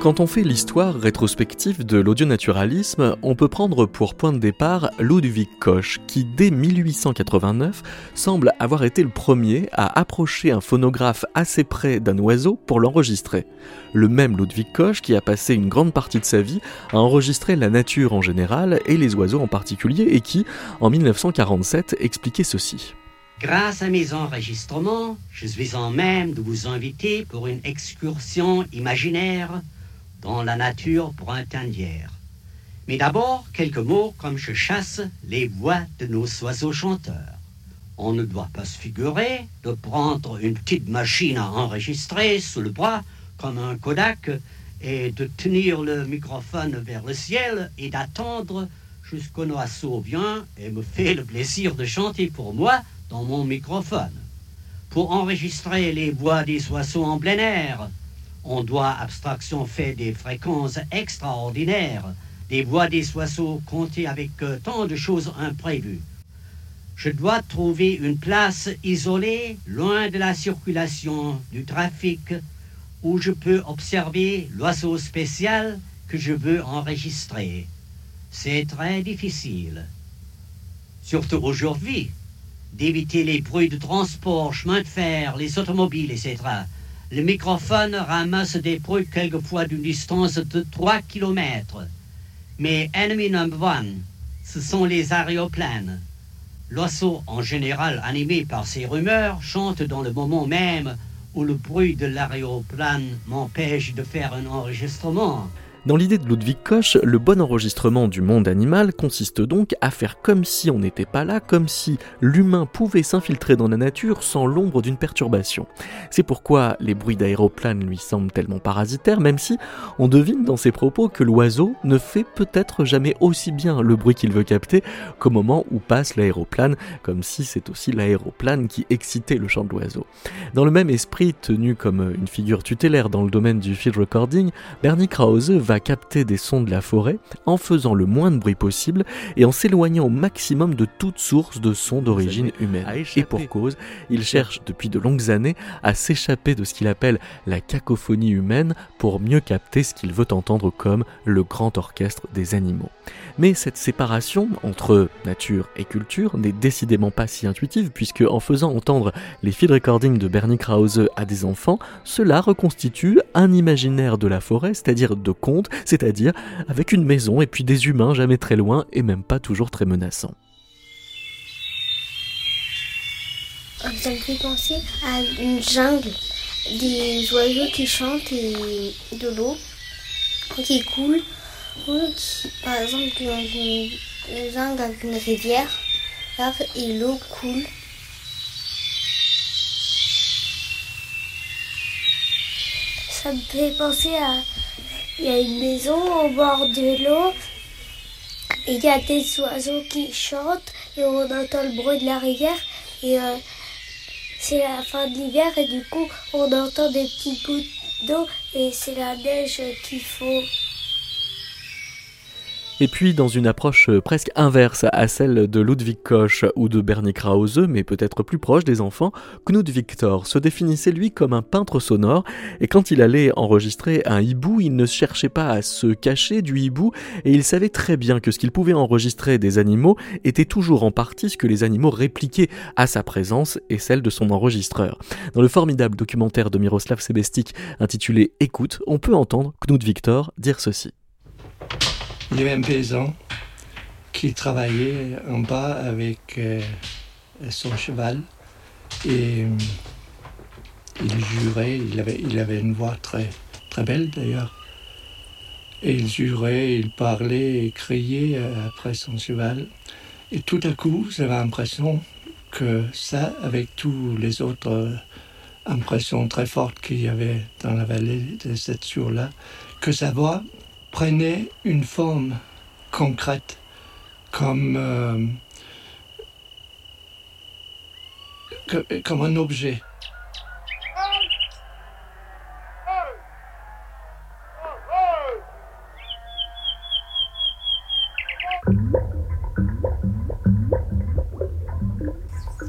Quand on fait l'histoire rétrospective de l'audionaturalisme, on peut prendre pour point de départ Ludwig Koch, qui dès 1889 semble avoir été le premier à approcher un phonographe assez près d'un oiseau pour l'enregistrer. Le même Ludwig Koch qui a passé une grande partie de sa vie à enregistrer la nature en général et les oiseaux en particulier et qui, en 1947, expliquait ceci. Grâce à mes enregistrements, je suis en même de vous inviter pour une excursion imaginaire dans la nature printanière. Mais d'abord, quelques mots comme je chasse les voix de nos oiseaux chanteurs. On ne doit pas se figurer de prendre une petite machine à enregistrer sous le bras comme un Kodak et de tenir le microphone vers le ciel et d'attendre jusqu'au oiseau vient et me fait le plaisir de chanter pour moi dans mon microphone. Pour enregistrer les voix des oiseaux en plein air, on doit abstraction fait des fréquences extraordinaires, des voix des oiseaux comptées avec euh, tant de choses imprévues. Je dois trouver une place isolée, loin de la circulation du trafic, où je peux observer l'oiseau spécial que je veux enregistrer. C'est très difficile. Surtout aujourd'hui, d'éviter les bruits de transport, chemin de fer, les automobiles, etc. Le microphone ramasse des bruits quelquefois d'une distance de 3 km. Mais ennemi number one, ce sont les aéroplanes. L'oiseau, en général animé par ces rumeurs, chante dans le moment même où le bruit de l'aéroplane m'empêche de faire un enregistrement. Dans l'idée de Ludwig Koch, le bon enregistrement du monde animal consiste donc à faire comme si on n'était pas là, comme si l'humain pouvait s'infiltrer dans la nature sans l'ombre d'une perturbation. C'est pourquoi les bruits d'aéroplane lui semblent tellement parasitaires, même si on devine dans ses propos que l'oiseau ne fait peut-être jamais aussi bien le bruit qu'il veut capter qu'au moment où passe l'aéroplane, comme si c'est aussi l'aéroplane qui excitait le chant de l'oiseau. Dans le même esprit, tenu comme une figure tutélaire dans le domaine du field recording, Bernie Krause va capter des sons de la forêt en faisant le moins de bruit possible et en s'éloignant au maximum de toute source de sons d'origine humaine. Et pour cause, il cherche depuis de longues années à s'échapper de ce qu'il appelle la cacophonie humaine pour mieux capter ce qu'il veut entendre comme le grand orchestre des animaux. Mais cette séparation entre nature et culture n'est décidément pas si intuitive puisque en faisant entendre les field recordings de Bernie Krause à des enfants, cela reconstitue un imaginaire de la forêt, c'est-à-dire de contes c'est-à-dire avec une maison et puis des humains jamais très loin et même pas toujours très menaçants. Ça me fait penser à une jungle, des oiseaux qui chantent et de l'eau qui coule. Par exemple, dans une jungle avec une rivière, et l'eau coule. Ça me fait penser à il y a une maison au bord de l'eau. Et il y a des oiseaux qui chantent et on entend le bruit de la rivière. Et euh, c'est la fin de l'hiver et du coup on entend des petits gouttes d'eau et c'est la neige qu'il faut et puis, dans une approche euh, presque inverse à celle de Ludwig Koch ou de Bernie Krause, mais peut-être plus proche des enfants, Knut Victor se définissait lui comme un peintre sonore, et quand il allait enregistrer un hibou, il ne cherchait pas à se cacher du hibou, et il savait très bien que ce qu'il pouvait enregistrer des animaux était toujours en partie ce que les animaux répliquaient à sa présence et celle de son enregistreur. Dans le formidable documentaire de Miroslav Sebestik intitulé Écoute, on peut entendre Knut Victor dire ceci. Il y avait un paysan qui travaillait en bas avec euh, son cheval et euh, il jurait, il avait, il avait une voix très, très belle d'ailleurs. Et il jurait, il parlait et criait euh, après son cheval. Et tout à coup, j'avais l'impression que ça, avec toutes les autres impressions très fortes qu'il y avait dans la vallée de cette jour-là, que sa voix prenait une forme concrète, comme, euh, comme un objet.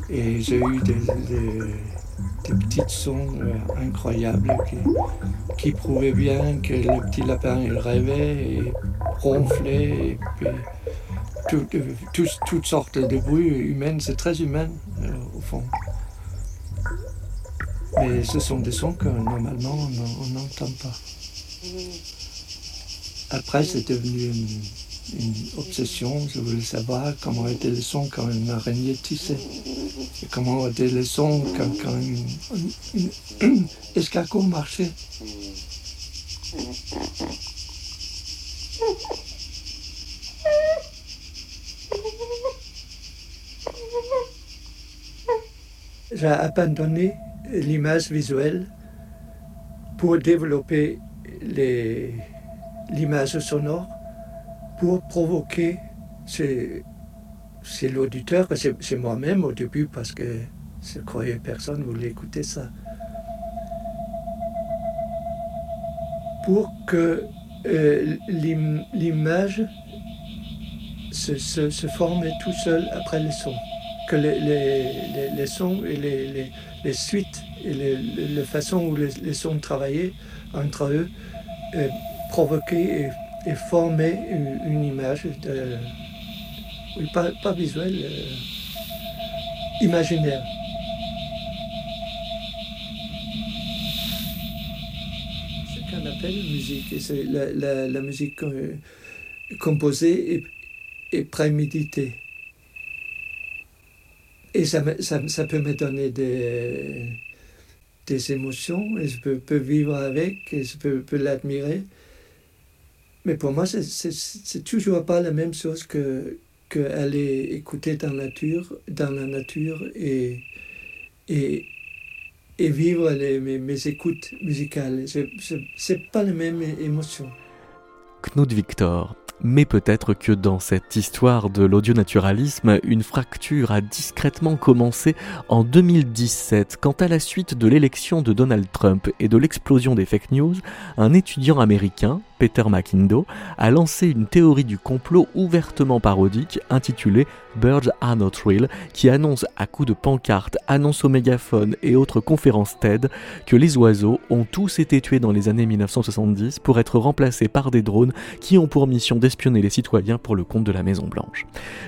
Et j'ai eu des, des petits sons euh, incroyables qui, prouvaient bien que le petit lapin il rêvait et ronflait. Et puis toutes sortes de bruits humains, c'est très humain euh, au fond. Mais ce sont des sons que normalement on n'entend pas. Après, c'est devenu une, obsession. Je voulais savoir comment était le son quand une araignée tissait. Comment était le son quand, quand une, escargot marchait. J'ai abandonné l'image visuelle pour développer l'image sonore, pour provoquer c'est l'auditeur, c'est moi-même au début parce que je croyais personne voulait écouter ça. Pour que euh, l'image se, se, forme tout seul après le son. Que les, les, les sons et les, les suites et la façon où les, sons travaillaient entre eux euh, provoquaient et, formaient une, image, de, pas, visuelle, euh, imaginaire. Ce qu'on appelle musique, c'est la, musique euh, composée et, et préméditée. Et ça, ça, peut me donner des, des émotions, et je peux, vivre avec, et je peux, l'admirer. Mais pour moi, c'est toujours pas la même chose que qu'aller écouter dans la nature, dans la nature et, et, et vivre les, mes, mes écoutes musicales. C'est pas la même émotion. Knut Victor, mais peut-être que dans cette histoire de l'audionaturalisme, une fracture a discrètement commencé en 2017 quand à la suite de l'élection de Donald Trump et de l'explosion des fake news, un étudiant américain, Peter McIndo, a lancé une théorie du complot ouvertement parodique intitulée Birds Are Not Real, qui annonce à coups de pancartes, annonces au mégaphone et autres conférences TED que les oiseaux ont tous été tués dans les années 1970 pour être remplacés par des drones qui ont pour mission d'espionner les citoyens pour le compte de la Maison Blanche.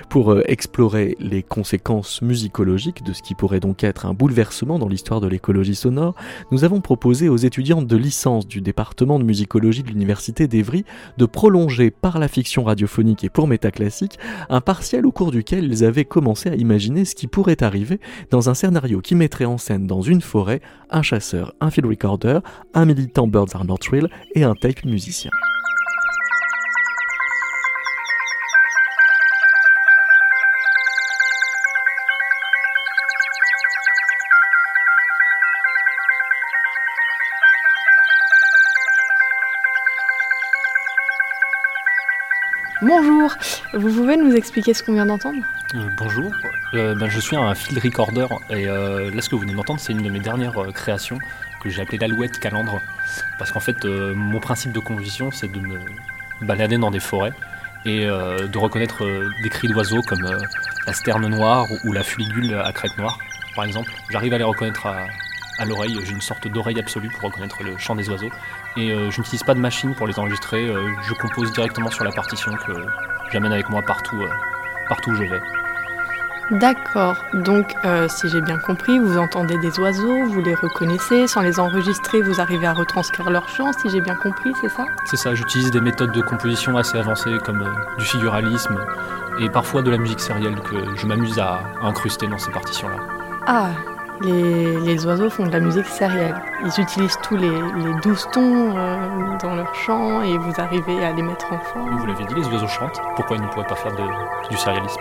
Pour euh, explorer les conséquences musicologiques de ce qui pourrait donc être un bouleversement dans l'histoire de l'écologie sonore, nous avons proposé aux étudiantes de licence du département de musicologie de l'université d'Evry de prolonger par la fiction radiophonique et pour métaclassique un partiel au cours duquel ils avaient commencé à imaginer ce qui pourrait arriver dans un scénario qui mettrait en scène dans une forêt un chasseur, un field recorder, un militant Birds Are Not Real et un tape musicien. Bonjour, vous pouvez nous expliquer ce qu'on vient d'entendre? Euh, Bonjour, euh, ben, je suis un field recorder et euh, là ce que vous venez d'entendre c'est une de mes dernières créations que j'ai appelée l'alouette calandre. Parce qu'en fait mon principe de conviction c'est de me balader dans des forêts et de reconnaître des cris d'oiseaux comme la sterne noire ou la fuligule à crête noire par exemple. J'arrive à les reconnaître à, à l'oreille, j'ai une sorte d'oreille absolue pour reconnaître le chant des oiseaux et euh, je n'utilise pas de machine pour les enregistrer, euh, je compose directement sur la partition que j'amène avec moi partout, euh, partout où je vais. D'accord, donc si j'ai bien compris, vous entendez des oiseaux, vous les reconnaissez, sans les enregistrer, vous arrivez à retranscrire leur chant, si j'ai bien compris, c'est ça? C'est ça, j'utilise des méthodes de composition assez avancées comme du figuralisme et parfois de la musique sérielle que je m'amuse à incruster dans ces partitions-là. Ah, les, oiseaux font de la musique sérielle. Ils utilisent tous les, les 12 tons euh, dans leur chant et vous arrivez à les mettre en forme. Vous l'avez dit, les oiseaux chantent. Pourquoi ils ne pourraient pas faire du sérialisme?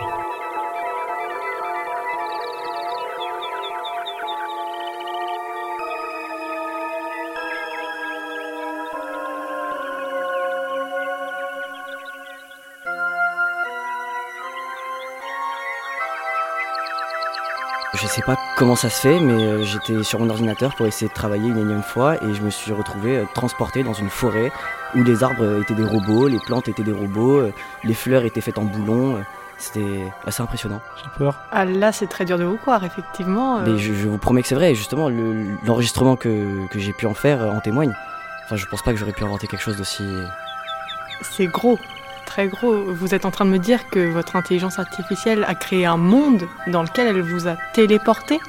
Sais pas comment ça se fait, mais euh, j'étais sur mon ordinateur pour essayer de travailler une énième fois et je me suis retrouvé euh, transporté dans une forêt où les arbres étaient des robots, les plantes étaient des robots, euh, les fleurs étaient faites en boulons. C'était assez impressionnant. J'ai peur. Ah là, c'est très dur de vous croire, effectivement. euh, Mais je, je vous promets que c'est vrai, et justement, le- l'enregistrement que, que j'ai pu en faire euh, en témoigne. Enfin, je pense pas que j'aurais pu inventer quelque chose d'aussi. C'est gros, très gros. Vous êtes en train de me dire que votre intelligence artificielle a créé un monde dans lequel elle vous a téléporté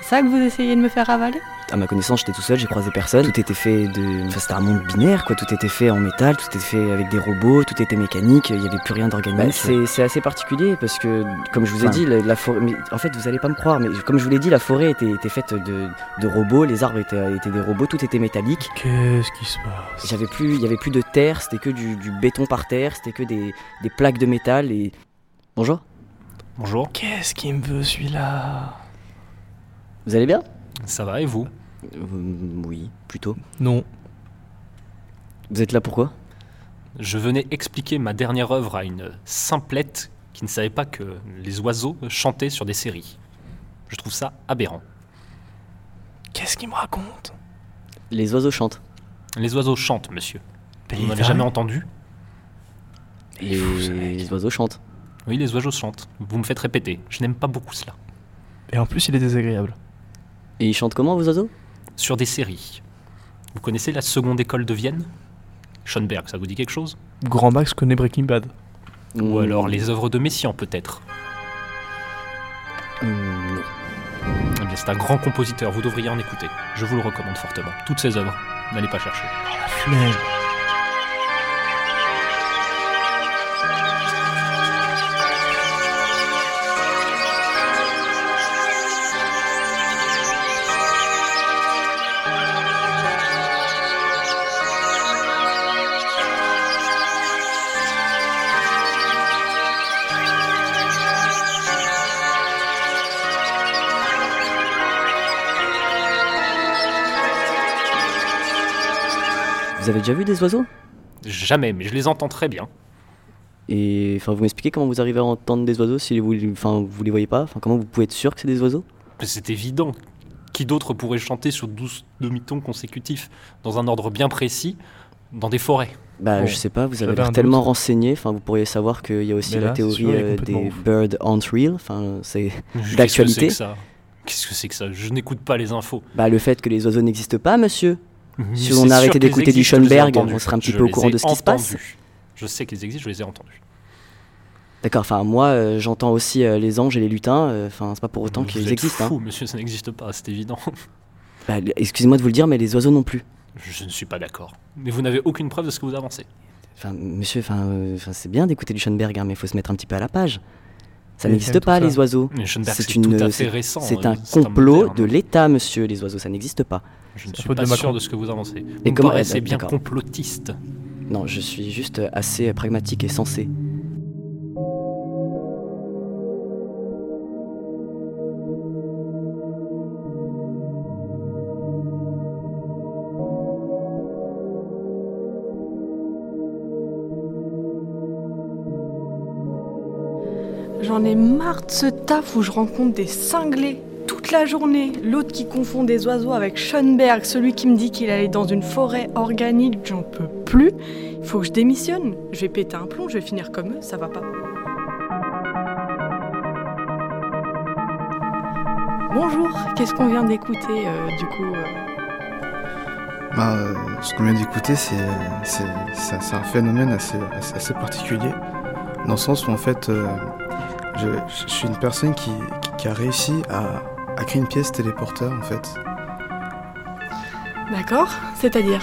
C'est ça que vous essayez de me faire avaler? À ma connaissance, j'étais tout seul, j'ai croisé personne. Tout était fait de. Enfin, c'était un monde binaire, quoi. Tout était fait en métal, tout était fait avec des robots, tout était mécanique, il y avait plus rien d'organique. Bah, c'est c'est assez particulier parce que, comme je vous ai Enfin. dit, la, la forêt. Mais en fait, vous allez pas me croire, mais comme je vous l'ai dit, la forêt était, était faite de, de robots, les arbres étaient, étaient des robots, tout était métallique. Qu'est-ce qui se passe? J'avais plus, il y avait plus de terre, c'était que du, du béton par terre, c'était que des, des plaques de métal et. Bonjour. Bonjour, Qu'est-ce qui me veut celui-là? Vous allez bien? Ça va et vous? Oui, plutôt. Non. Vous êtes là pourquoi? Je venais expliquer ma dernière œuvre à une simplette qui ne savait pas que les oiseaux chantaient sur des séries. Je trouve ça aberrant. Qu'est-ce qu'il me raconte? Les oiseaux chantent. Les oiseaux chantent, monsieur. Mais Vous il n'avez va- jamais entendu? Les, les oiseaux chantent. Oui, les oiseaux chantent. Vous me faites répéter. Je n'aime pas beaucoup cela. Et en plus, il est désagréable. Et ils chantent comment vos oiseaux? Sur des séries. Vous connaissez la seconde école de Vienne? Schoenberg, ça vous dit quelque chose? Grand Max connaît Breaking Bad. Ou alors les œuvres de Messiaen, peut-être non. Eh bien, c'est un grand compositeur, vous devriez en écouter. Je vous le recommande fortement. Toutes ses œuvres, n'allez pas chercher. Flemme. Avez déjà vu des oiseaux? Jamais, mais je les entends très bien. Et enfin, vous m'expliquez comment vous arrivez à entendre des oiseaux si vous, enfin, vous les voyez pas? Enfin, comment vous pouvez être sûr que c'est des oiseaux? C'est évident. Qui d'autre pourrait chanter sur 12 demi-tons consécutifs, dans un ordre bien précis, dans des forêts? Bah, Bon, je sais pas. Vous avez l'air tellement doute. renseigné. Enfin, vous pourriez savoir qu'il y a aussi la théorie sûr, euh, des fou. bird aren't real. Enfin, c'est Qu'est-ce que d'actualité. c'est que ça? Qu'est-ce que c'est que ça? Je n'écoute pas les infos. Bah, le fait que les oiseaux n'existent pas, monsieur. Si on arrêtait d'écouter du Schoenberg, on serait un petit Je peu au courant de ce qui se passe. Je sais qu'ils existent, je les ai entendus. D'accord. Enfin, moi, euh, j'entends aussi euh, les anges et les lutins. euh, Enfin, c'est pas pour autant qu'ils existent. hein. fou, monsieur, ça n'existe pas, c'est évident. Bah, excusez-moi de vous le dire, mais les oiseaux non plus. Je ne suis pas d'accord. Mais vous n'avez aucune preuve de ce que vous avancez. Enfin, monsieur, enfin, euh, enfin, c'est bien d'écouter du Schoenberg, hein, mais il faut se mettre un petit peu à la page. Ça Mais n'existe pas, ça. les oiseaux. C'est une- fait c'est- un complot moderne. de l'État, monsieur. Les oiseaux, ça n'existe pas. Je ne suis pas de sûr de ce que vous avancez. Vous Et me comment- eh, bien d'accord. complotiste. Non, je suis juste assez pragmatique et sensé. J'en ai marre de ce taf où je rencontre des cinglés toute la journée. L'autre qui confond des oiseaux avec Schoenberg, celui qui me dit qu'il allait dans une forêt organique, j'en peux plus. Il faut que je démissionne. Je vais péter un plomb, je vais finir comme eux, ça va pas. Bonjour, qu'est-ce qu'on vient d'écouter euh, du coup euh Bah, euh, ce qu'on vient d'écouter, c'est un phénomène assez, particulier, dans le sens où en fait, je, je suis une personne qui, a réussi à, à créer une pièce téléporteur en fait. D'accord C'est-à-dire?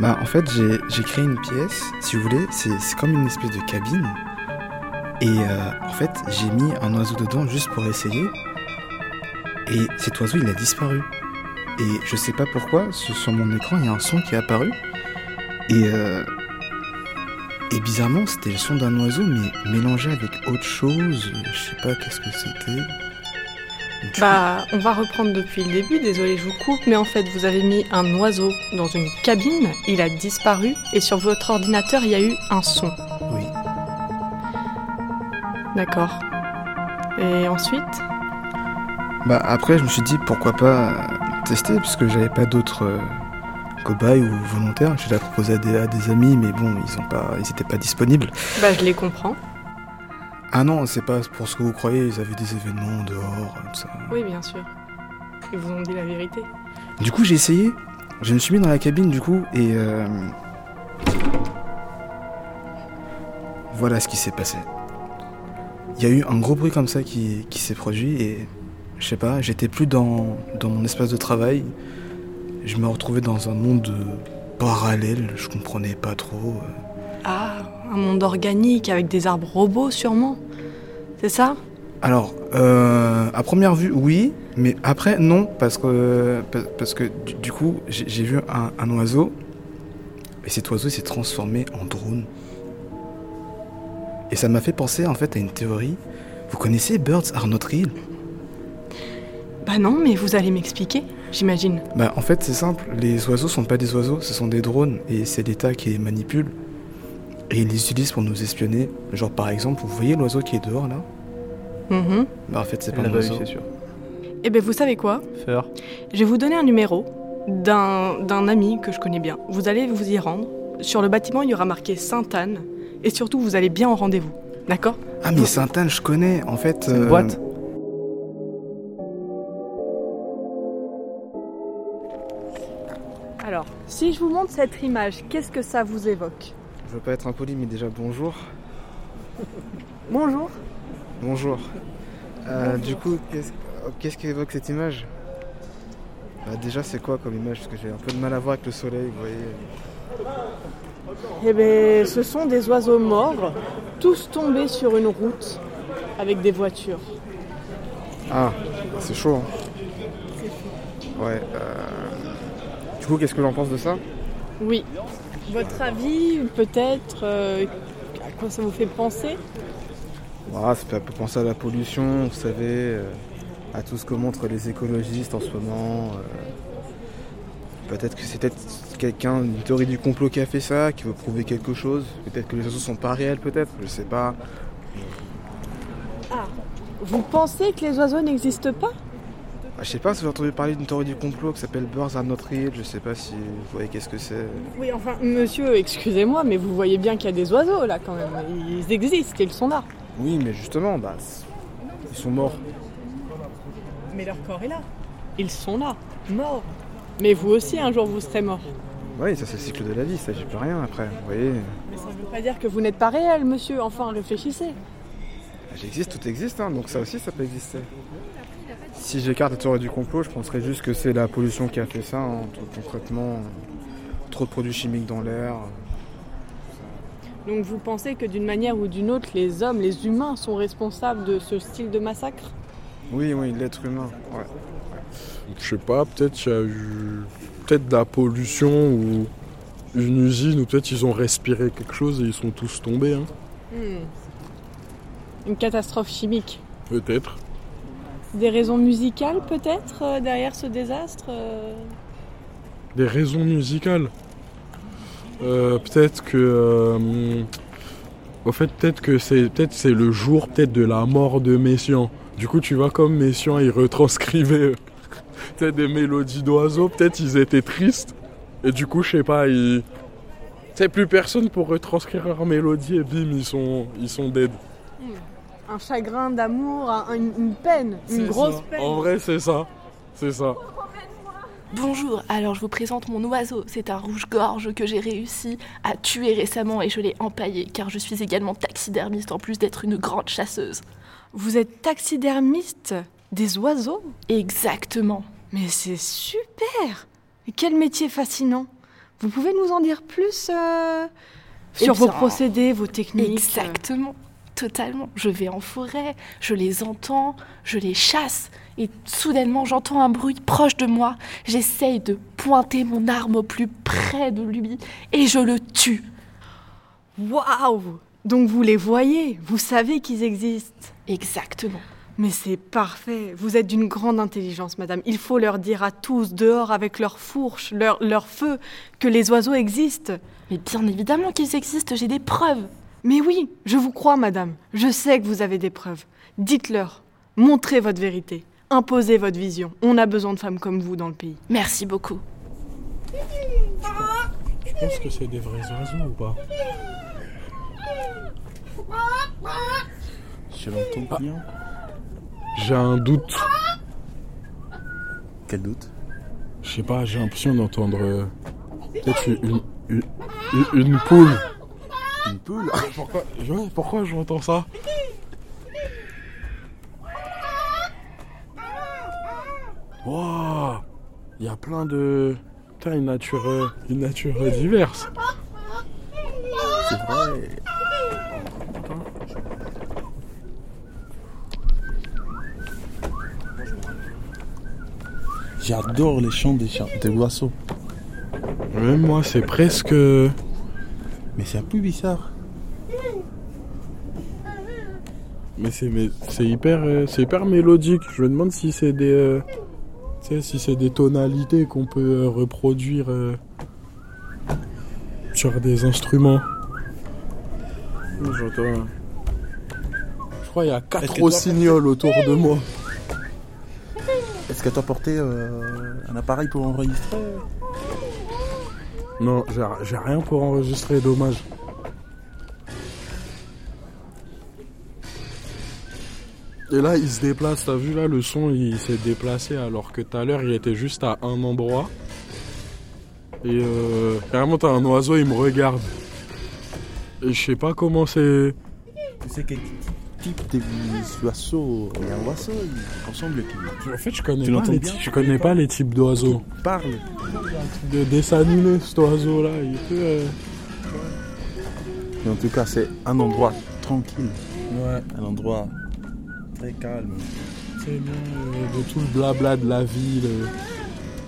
Bah, en fait, j'ai créé une pièce, si vous voulez, c'est comme une espèce de cabine, et euh, en fait, j'ai mis un oiseau dedans juste pour essayer, et cet oiseau il a disparu. Et je sais pas pourquoi, sur sur mon écran, il y a un son qui est apparu. Et, euh, et bizarrement, c'était le son d'un oiseau, mais mélangé avec autre chose. Je sais pas qu'est-ce que c'était. Bah, on va reprendre depuis le début, désolé, je vous coupe, mais en fait, vous avez mis un oiseau dans une cabine, il a disparu, et sur votre ordinateur, il y a eu un son. oui. D'accord. Et ensuite? Bah après, je me suis dit pourquoi pas euh, tester, parce que j'avais pas d'autres cobayes ou volontaires. Je l'ai proposé à des, à des amis, mais bon, ils ont pas, ils pas disponibles. Bah, je les comprends. Ah non, c'est pas pour ce que vous croyez, ils avaient des événements dehors, tout ça. Oui, bien sûr. Ils vous ont dit la vérité. Du coup, j'ai essayé. Je me suis mis dans la cabine, du coup, et. euh, Voilà ce qui s'est passé. Il y a eu un gros bruit comme ça qui, qui s'est produit, et. Je sais pas, j'étais plus dans, dans mon espace de travail. Je me retrouvais dans un monde parallèle, je comprenais pas trop. euh. Ah, un monde organique avec des arbres robots sûrement. C'est ça? Alors, euh, à première vue, oui, mais après, non, parce que, pa- parce que du, coup, j'ai j'ai vu un, un oiseau, et cet oiseau s'est transformé en drone. Et ça m'a fait penser en fait à une théorie. Vous connaissez Birds Are Not Real? Bah non, mais vous allez m'expliquer, j'imagine. Bah en fait c'est simple, les oiseaux sont pas des oiseaux, ce sont des drones, et c'est l'État qui les manipule. Et ils les utilisent pour nous espionner. Genre par exemple, vous voyez l'oiseau qui est dehors là? Mhm. Bah en fait c'est pas un oiseau. c'est sûr. Eh ben vous savez quoi? Faire. Je vais vous donner un numéro d'un d'un ami que je connais bien. Vous allez vous y rendre. Sur le bâtiment, il y aura marqué Sainte-Anne. Et surtout, vous allez bien au rendez-vous. D'accord? Ah mais Sainte-Anne je connais, en fait... C'est une euh, boîte? Si je vous montre cette image, qu'est-ce que ça vous évoque Je veux pas être impoli mais déjà bonjour. Bonjour. Bonjour. Euh, du coup, qu'est-ce qu'est-ce qu'évoque cette image? Bah, Déjà, c'est quoi comme image? Parce que j'ai un peu de mal à voir avec le soleil, vous voyez. Eh bien, ce sont des oiseaux morts, tous tombés sur une route avec des voitures. Ah, c'est chaud. hein. Ouais. euh, Du coup, qu'est-ce que j'en pense de ça? Oui. Votre avis, peut-être, euh, à quoi ça vous fait penser? Voilà, ça fait un peu penser à la pollution, vous savez, euh, à tout ce que montrent les écologistes en ce moment. euh. Peut-être que c'est peut-être quelqu'un, une théorie du complot qui a fait ça, qui veut prouver quelque chose. Peut-être que les oiseaux sont pas réels, peut-être, je sais pas. Ah, vous pensez que les oiseaux n'existent pas? Ah, Je sais pas si vous avez entendu parler d'une théorie du complot qui s'appelle Birds Are Not Real, je sais pas si vous voyez qu'est-ce que c'est. Oui, enfin, monsieur, excusez-moi, mais vous voyez bien qu'il y a des oiseaux là quand même. Ils existent, ils sont là. Oui, mais justement, bah, ils sont morts. Mais leur corps est là. Ils sont là, morts. Mais vous aussi, un jour, vous serez mort. Oui, ça c'est le cycle de la vie, ça j'y peux rien après, vous voyez. Mais ça veut pas dire que vous n'êtes pas réel, monsieur. Enfin, réfléchissez. J'existe, tout existe, hein, donc ça aussi ça peut exister. Si j'écarte la théorie du complot, je penserais juste que c'est la pollution qui a fait ça, hein, tout concrètement. Trop de produits chimiques dans l'air. Donc vous pensez que d'une manière ou d'une autre, les hommes, les humains sont responsables de ce style de massacre? Oui, oui, l'être humain, ouais. Je sais pas, peut-être il y a eu peut-être de la pollution ou une usine ou peut-être ils ont respiré quelque chose et ils sont tous tombés. Hein. Hmm. Une catastrophe chimique. Peut-être. Des raisons musicales peut-être euh, derrière ce désastre euh Des raisons musicales. Euh, peut-être que. euh, au fait, peut-être que c'est peut-être c'est le jour peut-être de la mort de Messiaen. Du coup, tu vois comme Messiaen, il retranscrivait peut-être des mélodies d'oiseaux. Peut-être ils étaient tristes. Et du coup, je sais pas, ils. Tu sais, plus personne pour retranscrire leur mélodie et bim, ils sont, ils sont dead. Un chagrin d'amour, un- une, peine, une grosse ça. peine. En vrai, c'est ça. C'est ça. Bonjour, alors je vous présente mon oiseau. C'est un rouge-gorge que j'ai réussi à tuer récemment et je l'ai empaillé car je suis également taxidermiste en plus d'être une grande chasseuse. Vous êtes taxidermiste des oiseaux? Exactement. Mais c'est super Et Quel métier fascinant Vous pouvez nous en dire plus euh, Eh sur vos procédés, vos techniques? Exactement, totalement. Je vais en forêt, je les entends, je les chasse et soudainement j'entends un bruit proche de moi. J'essaye de pointer mon arme au plus près de lui et je le tue. Waouh Donc vous les voyez, vous savez qu'ils existent. Exactement. Mais c'est parfait. Vous êtes d'une grande intelligence, madame. Il faut leur dire à tous, dehors avec leurs fourches, leur, leur feu, que les oiseaux existent. Mais bien évidemment qu'ils existent, j'ai des preuves. Mais oui, je vous crois, madame. Je sais que vous avez des preuves. Dites-leur. Montrez votre vérité. Imposez votre vision. On a besoin de femmes comme vous dans le pays. Merci beaucoup. Je pense que c'est des vrais oiseaux ou pas Je l'entends bien. J'ai un doute. Quel doute? Je sais pas, j'ai l'impression d'entendre euh, peut-être une, une, une- une poule. Pourquoi, pourquoi j'entends ça Waouh Il y a plein de... Putain, une nature, euh, une nature euh, diverse. C'est vrai. J'adore les chants des, des oiseaux. Même moi, c'est presque... Mais c'est un peu bizarre. Mais c'est hyper euh, c'est hyper mélodique. Je me demande si c'est des euh, si c'est des tonalités qu'on peut euh, reproduire sur des instruments. J'entends. Je crois qu'il y a quatre rossignols autour de moi. Est-ce que tu as porté un appareil pour enregistrer? Non, j'ai rien pour enregistrer, dommage. Et là, il se déplace, t'as vu là, le son, il s'est déplacé alors que tout à l'heure, il était juste à un endroit. Et euh, carrément, t'as un oiseau, il me regarde. Et je sais pas comment c'est... Tu sais type d'oiseau Il y a un oiseau, il ressemble. En fait, je connais, Tu pas les, bien? je connais pas les types d'oiseaux. Parle. De dessin animé, cet oiseau-là, il peut... euh, Mais en tout cas, c'est un endroit tranquille. Ouais. Un endroit très calme. C'est bien euh, de tout le blabla de la ville. euh.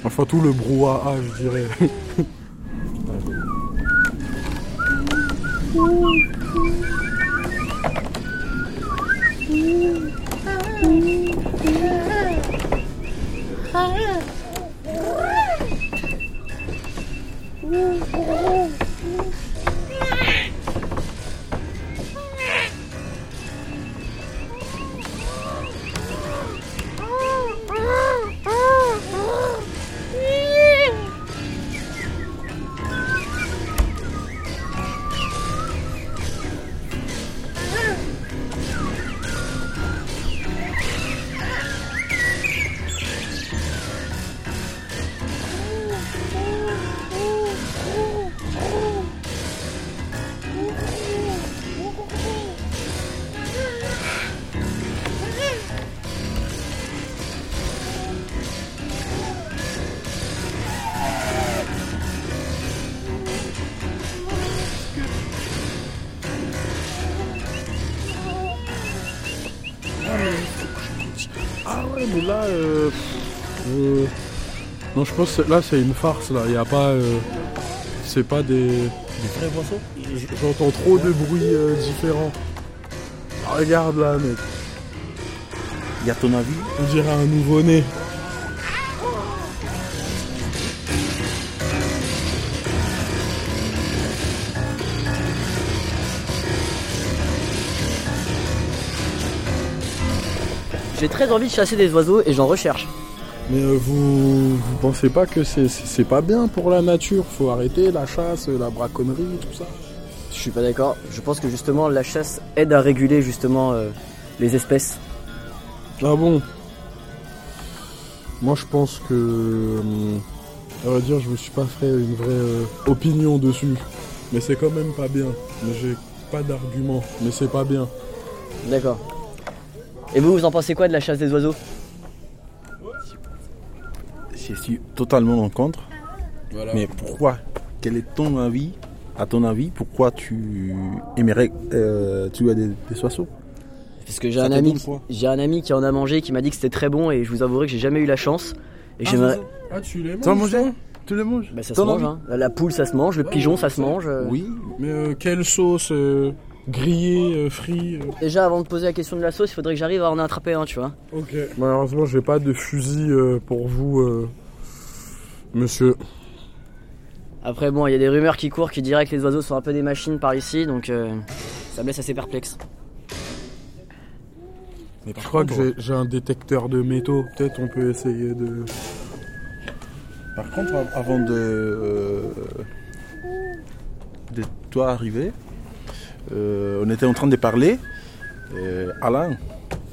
Enfin, tout le brouhaha, je dirais. Ouais, mais là, euh, euh, non, je pense que là c'est une farce là. Il y a pas, euh, c'est pas des. Des vrais J- J'entends trop de bruits différents. Ah, Regarde là, mec. Et à ton avis On dirait un nouveau-né. J'ai très envie de chasser des oiseaux et j'en recherche. Mais euh, vous, vous pensez pas que c'est- pas bien pour la nature? Faut arrêter la chasse, la braconnerie, tout ça. Je suis pas d'accord. Je pense que justement la chasse aide à réguler justement euh, les espèces. Ah bon? Moi je pense que. hum, à vrai dire, je me suis pas fait une vraie euh, opinion dessus. Mais c'est quand même pas bien. Mais j'ai pas d'argument. Mais c'est pas bien. D'accord. Et vous, vous en pensez quoi de la chasse des oiseaux? Je suis totalement en contre. Voilà. Mais pourquoi? Quel est ton avis? À ton avis, pourquoi tu aimerais euh, tuer des, des oiseaux? Parce que j'ai un ami, j'ai un ami qui en a mangé, qui m'a dit que c'était très bon et je vous avouerai que j'ai jamais eu la chance. Et j'aimerais. Ah, tu les manges Tu les manges? Bah ça se mange. Hein. La, la poule, ça se mange. Le pigeon, ça se mange. euh. Oui. Mais euh, quelle sauce euh, Grillée, euh, frite euh Déjà, avant de poser la question de la sauce, il faudrait que j'arrive à en attraper un, tu vois. Ok. Malheureusement, j'ai pas de fusil euh, pour vous, euh, monsieur. Après, bon, il y a des rumeurs qui courent qui diraient que les oiseaux sont un peu des machines par ici, donc euh, ça me laisse assez perplexe. Mais Je crois que j'ai- un détecteur de métaux. Peut-être on peut essayer de. Par contre, av- avant de, euh, de toi arriver, on était en train de parler Euh, Alain,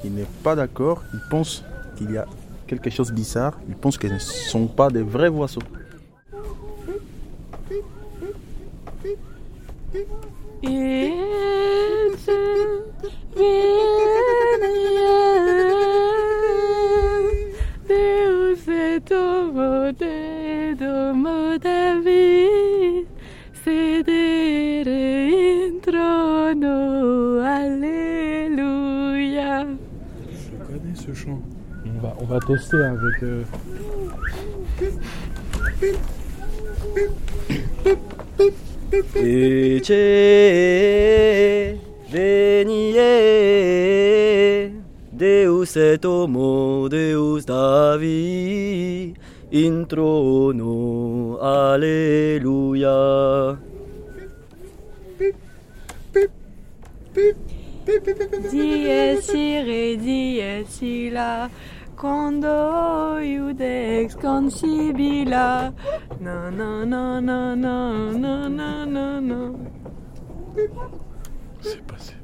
il n'est pas d'accord. Il pense qu'il y a quelque chose de bizarre. Il pense ce ne sont pas des vrais oiseaux. Trono, alléluia. Je connais ce chant. On va, on va tester avec. euh, Ecce venie Deus et homo Deus David in trono Alleluia Quando iudex concibila. Na na na na na na na na na. C'est pas, c'est-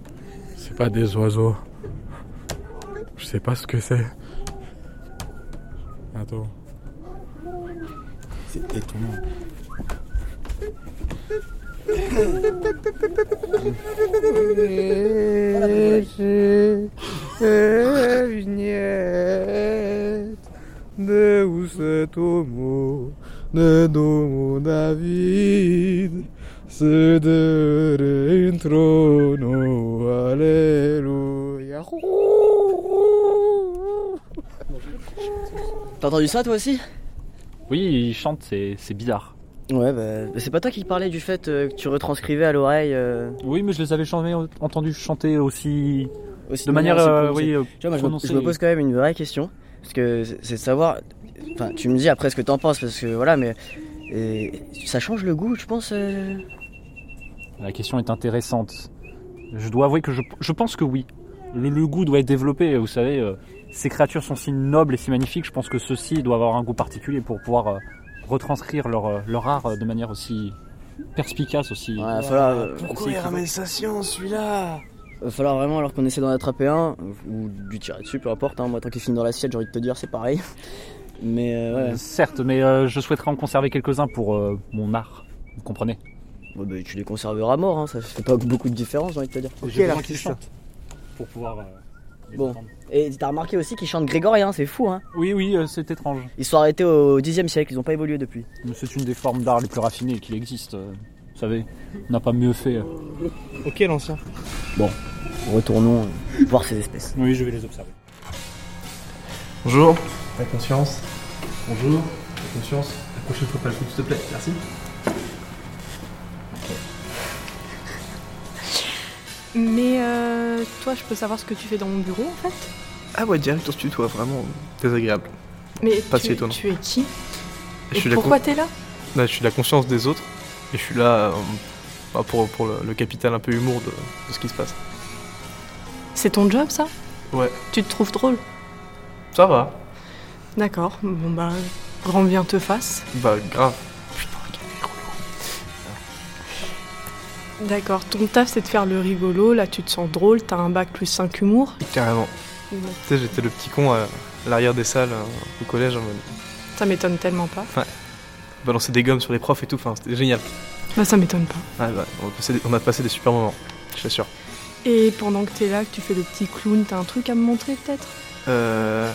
c'est pas des oiseaux. Je sais pas ce que c'est. Attends. C'est étonnant. Deus et homo, ne domo David, sedere in trono, alléluia. T'as entendu ça toi aussi? Oui, il chante, c'est c'est bizarre. Ouais, bah, c'est pas toi qui parlais du fait euh, que tu retranscrivais à l'oreille. euh, Oui, mais je les avais jamais entendus chanter aussi, aussi de manière, euh, oui, Tu vois, moi, je me, prononcée. je me pose quand même une vraie question. Parce que c'est de savoir. Enfin, tu me dis après ce que t'en penses, parce que voilà, mais. et ça change le goût, je pense. La question est intéressante. Je dois avouer que je, je pense que oui. Le, le goût doit être développé. Vous savez, euh, ces créatures sont si nobles et si magnifiques. Je pense que ceux-ci doivent avoir un goût particulier pour pouvoir euh, retranscrire leur, euh, leur art euh, de manière aussi perspicace, aussi. Ouais, va falloir, euh, Pourquoi il ramène sa science, celui-là Va falloir vraiment alors qu'on essaie d'en attraper un, ou lui tirer dessus, peu importe. Hein. Moi, tant qu'il finit dans l'assiette, j'ai envie de te dire, c'est pareil. Mais euh, ouais. Certes, mais euh, je souhaiterais en conserver quelques-uns pour euh, mon art. Vous comprenez? Ouais, bah, tu les conserveras morts, hein. ça fait pas beaucoup de différence, j'ai envie de te dire. J'ai besoin qu'ils chantent pour pouvoir. euh, les Bon. entendre. Et t'as remarqué aussi qu'ils chantent grégorien, c'est fou, hein. Oui, oui, euh, c'est étrange. Ils sont arrêtés au 10 siècle, ils ont pas évolué depuis. Mais C'est une des formes d'art les plus raffinées qu'il existe. euh, vous savez, on n'a pas mieux fait. euh. Ok, l'ancien. Bon, retournons euh, voir ces espèces. Oui, je vais les observer. Bonjour, ta conscience. Bonjour, ta conscience. La prochaine fois, pas le coup, s'il te plaît. Merci. Mais euh, toi, je peux savoir ce que tu fais dans mon bureau en fait? Ah ouais, direct on se tutoie, vraiment désagréable. Mais Pas tu, si étonnant. tu es qui? Je Et suis la pourquoi con- t'es là? Là, je suis la conscience des autres et je suis là euh, bah, pour, pour le, le capital un peu humour de, de ce qui se passe. C'est ton job ça? Ouais, Tu te trouves drôle? Ça va. D'accord, bon bah, grand bien te fasse. Bah, grave. D'accord, ton taf c'est de faire le rigolo, là tu te sens drôle, t'as un bac plus 5 humour. Carrément. Tu sais, j'étais le petit con à l'arrière des salles euh, au collège en mode Ça m'étonne tellement pas. balancer des gommes sur les profs et tout, enfin, c'était génial. Bah ça m'étonne pas. Ouais, bah, on, a passé des, on a passé des super moments, je t'assure. Et pendant que t'es là, que tu fais le petit clown, t'as un truc à me montrer peut-être? Euh.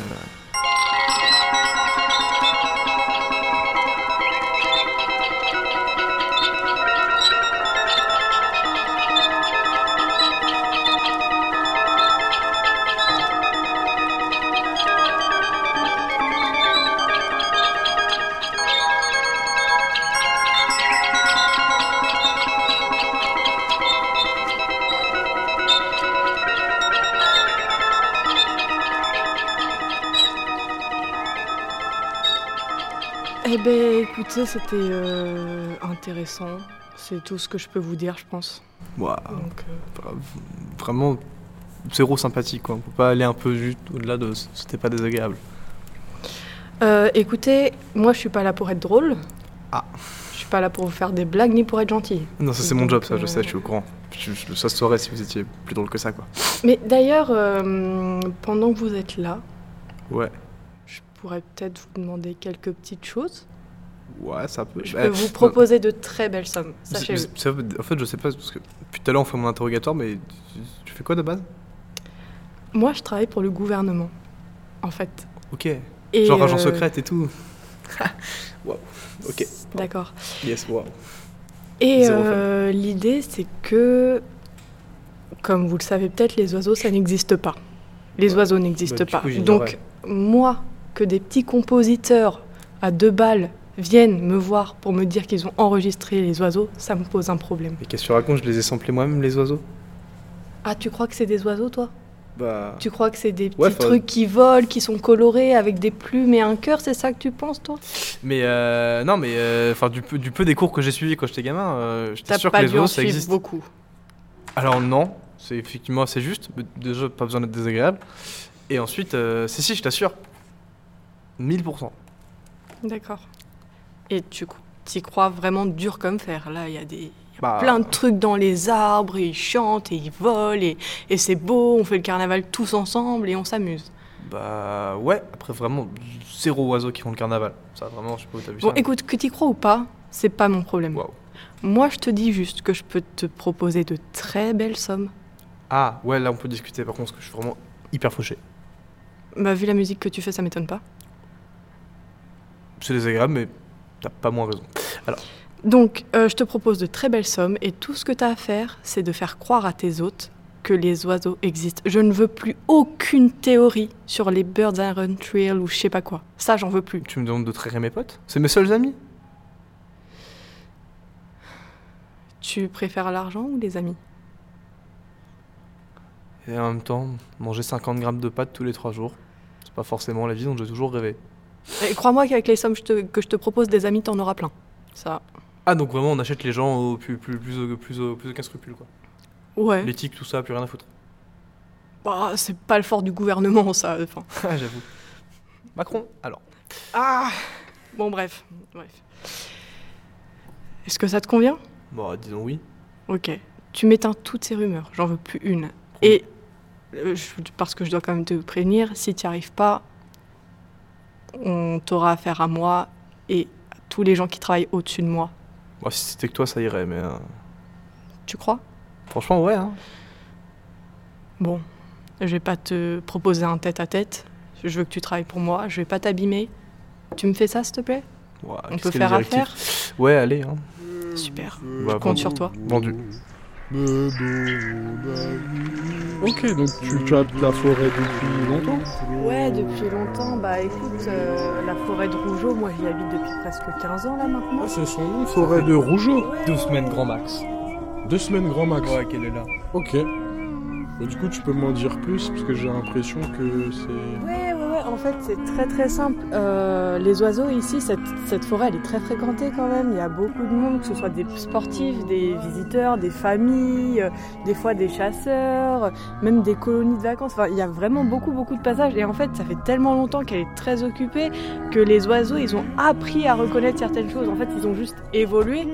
Eh ben écoutez, c'était euh, intéressant. C'est tout ce que je peux vous dire, je pense. Donc, euh, vra- vraiment zéro sympathique quoi. On peut pas aller un peu juste au-delà de c'était pas désagréable. Euh, écoutez, moi je suis pas là pour être drôle. Ah. Je suis pas là pour vous faire des blagues ni pour être gentil. Non, ça c'est mon job, ça, je sais, je suis au courant. je- ça se saurait si vous étiez plus drôle que ça, quoi. Mais d'ailleurs, pendant que vous êtes là, Ouais. Je pourrais peut-être vous demander quelques petites choses. Ouais, ça peut. Je bah, peux vous proposer de très belles sommes, sachez-le. En fait, je sais pas, parce que depuis tout à l'heure, on fait mon interrogatoire, mais tu, tu fais quoi de base? Moi, je travaille pour le gouvernement, en fait. Ok. Et, Genre agent euh, secrète et tout. Waouh. Ok. D'accord. Yes, waouh. Et euh, l'idée, c'est que, comme vous le savez peut-être, les oiseaux, ça n'existe pas. Les oiseaux n'existent Bah, du pas. coup. Donc, moi, que des petits compositeurs à deux balles viennent me voir pour me dire qu'ils ont enregistré les oiseaux, ça me pose un problème. Mais qu'est-ce que tu racontes? Je les ai samplés moi-même, les oiseaux? Ah, tu crois que c'est des oiseaux, toi? Bah. Tu crois que c'est des petits Ouais, trucs qui volent, qui sont colorés avec des plumes et un cœur, c'est ça que tu penses, toi? Mais euh, non, mais euh, enfin du peu, du peu des cours que j'ai suivis quand j'étais gamin, euh, j'étais sûr pas que les dû en oiseaux ça suivre existe. beaucoup. Alors non, c'est effectivement assez juste. mais Déjà, pas besoin d'être désagréable. Et ensuite, euh, si si, je t'assure, 1000%. D'accord. Et tu y crois vraiment dur comme fer. Là, il y a des. il y a Bah. Plein de trucs dans les arbres, et ils chantent, et ils volent, et, et c'est beau, on fait le carnaval tous ensemble, et on s'amuse. Bah ouais. Après vraiment zéro oiseau qui font le carnaval. Ça vraiment, je sais pas où t'as vu Bon, ça. écoute, que tu crois ou pas, c'est pas mon problème. Moi, je te dis juste que je peux te proposer de très belles sommes. Ah ouais, là on peut discuter. Par contre, parce que je suis vraiment hyper fauché. Bah, vu la musique que tu fais, ça m'étonne pas. C'est désagréable, mais t'as pas moins raison. Alors. Donc, euh, je te propose de très belles sommes, et tout ce que tu as à faire, c'est de faire croire à tes hôtes que les oiseaux existent. Je ne veux plus aucune théorie sur les Birds Iron Trail ou je sais pas quoi. Ça, j'en veux plus. Tu me demandes de traire mes potes? C'est mes seuls amis? Tu préfères l'argent ou les amis? Et en même temps, manger 50 grammes de pâtes tous les 3 jours, c'est pas forcément la vie dont j'ai toujours rêvé. Et crois-moi qu'avec les sommes que je te propose, des amis, t'en auras plein. Ça. Ah, donc vraiment, on achète les gens au plus, plus, plus, plus, aucun scrupule, quoi. Ouais. L'éthique, tout ça, plus rien à foutre. Bah, c'est pas le fort du gouvernement, ça. Enfin. Ah, j'avoue. Macron, alors. Ah Bon, bref. bref. Est-ce que ça te convient? Bah, disons oui. Ok. Tu m'éteins toutes ces rumeurs, j'en veux plus une. Et euh, je- parce que je dois quand même te prévenir, si tu n'y arrives pas, on t'aura affaire à moi et à tous les gens qui travaillent au-dessus de moi. Moi, si c'était que toi, ça irait, mais. euh, Tu crois? Franchement, ouais, hein. Bon, je vais pas te proposer un tête-à-tête. Je veux que tu travailles pour moi, je vais pas t'abîmer. Tu me fais ça, s'il te plaît? Ouah, On qu'est-ce peut qu'elle faire directive? affaire? Ouais, allez, hein. Super. Bah, je compte vendu. sur toi. Vendu. Ok, donc tu, tu habites la forêt depuis longtemps Ouais, depuis longtemps. Bah écoute, euh, la forêt de Rougeau, moi j'y habite depuis presque 15 ans là maintenant. Ah, c'est son nom, forêt de Rougeau Deux semaines grand max. Deux semaines grand max Ouais, qu'elle est là. Ok. Du coup, tu peux m'en dire plus parce que j'ai l'impression que c'est. Ouais, ouais, ouais, en fait c'est très très simple. Euh, les oiseaux ici, cette, cette forêt elle est très fréquentée quand même. Il y a beaucoup de monde, que ce soit des sportifs, des visiteurs, des familles, euh, des fois des chasseurs, même des colonies de vacances. Enfin, il y a vraiment beaucoup beaucoup de passages. Et en fait, ça fait tellement longtemps qu'elle est très occupée que les oiseaux ils ont appris à reconnaître certaines choses. En fait, ils ont juste évolué.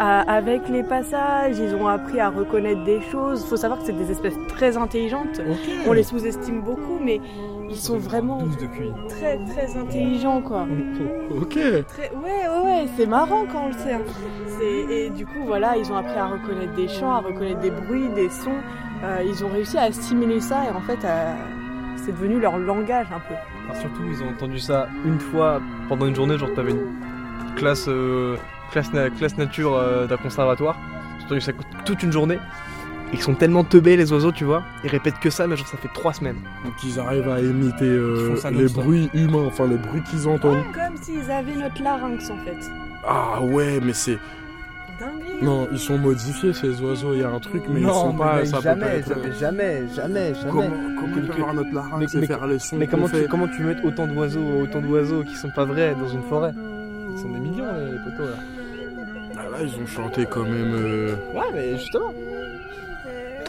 À- avec les passages, ils ont appris à reconnaître des choses. Il faut savoir que c'est des espèces très intelligentes. On les sous-estime beaucoup, mais ils sont vraiment depuis. très très intelligents quoi. Ok. Très- Ouais ouais ouais, c'est marrant quand on le sait. hein. Et du coup voilà, ils ont appris à reconnaître des chants, à reconnaître des bruits, des sons. Euh, ils ont réussi à assimiler ça et en fait euh, c'est devenu leur langage un peu. Alors surtout, ils ont entendu ça une fois pendant une journée, genre t'avais une classe, euh, classe, na- classe nature euh, d'un conservatoire. Ont entendu ça toute une journée. Ils sont tellement teubés les oiseaux, tu vois. Ils répètent que ça, mais genre ça fait trois semaines. Donc ils arrivent à imiter euh, les bruits humains, enfin les bruits qu'ils entendent. Comme s'ils avaient notre larynx en fait. Ah ouais, mais c'est. Non, ils sont modifiés ces oiseaux, il y a un truc, mais ils sont pas. ça peut pas jamais, être- jamais, jamais, jamais, jamais. Comment, avoir notre larynx et faire les sons mais comment tu, comment tu mets autant d'oiseaux, autant d'oiseaux qui sont pas vrais dans une forêt? Ils sont des millions les, les poteaux là. Là, ils ont chanté quand même. euh, Ouais, mais justement.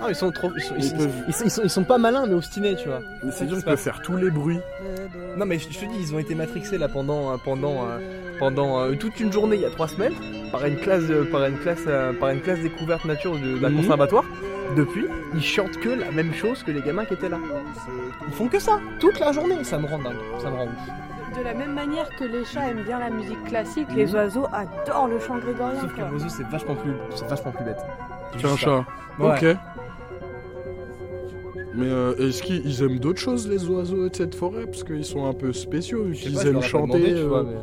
Ah, ils sont trop. Ils sont, ils, Ils sont- peuvent- ils sont- ils sont- ils sont pas malins, mais obstinés, tu vois. Mais c'est qui se peuvent faire tous les bruits. Non, mais je, je te dis, ils ont été matrixés là pendant, euh, pendant, euh, pendant euh, toute une journée il y a trois semaines. par une classe, euh, par une classe, euh, par une classe découverte nature de- d'un Mhm. conservatoire. Depuis, ils chantent que la même chose que les gamins qui étaient là. Ils font que ça toute la journée. Ça me rend dingue. Ça me rend ouf. De la même manière que les chats aiment bien la musique classique, les oiseaux adorent le chant grégorien. Sauf qu'un oiseau, c'est vachement plus, c'est vachement plus bête. C'est un chat. Ouais. Ok. Mais euh, est-ce qu'ils aiment d'autres choses, les oiseaux de cette forêt? Parce qu'ils sont un peu spéciaux, vu qu'ils aiment chanter. demandé, euh, vois, mais-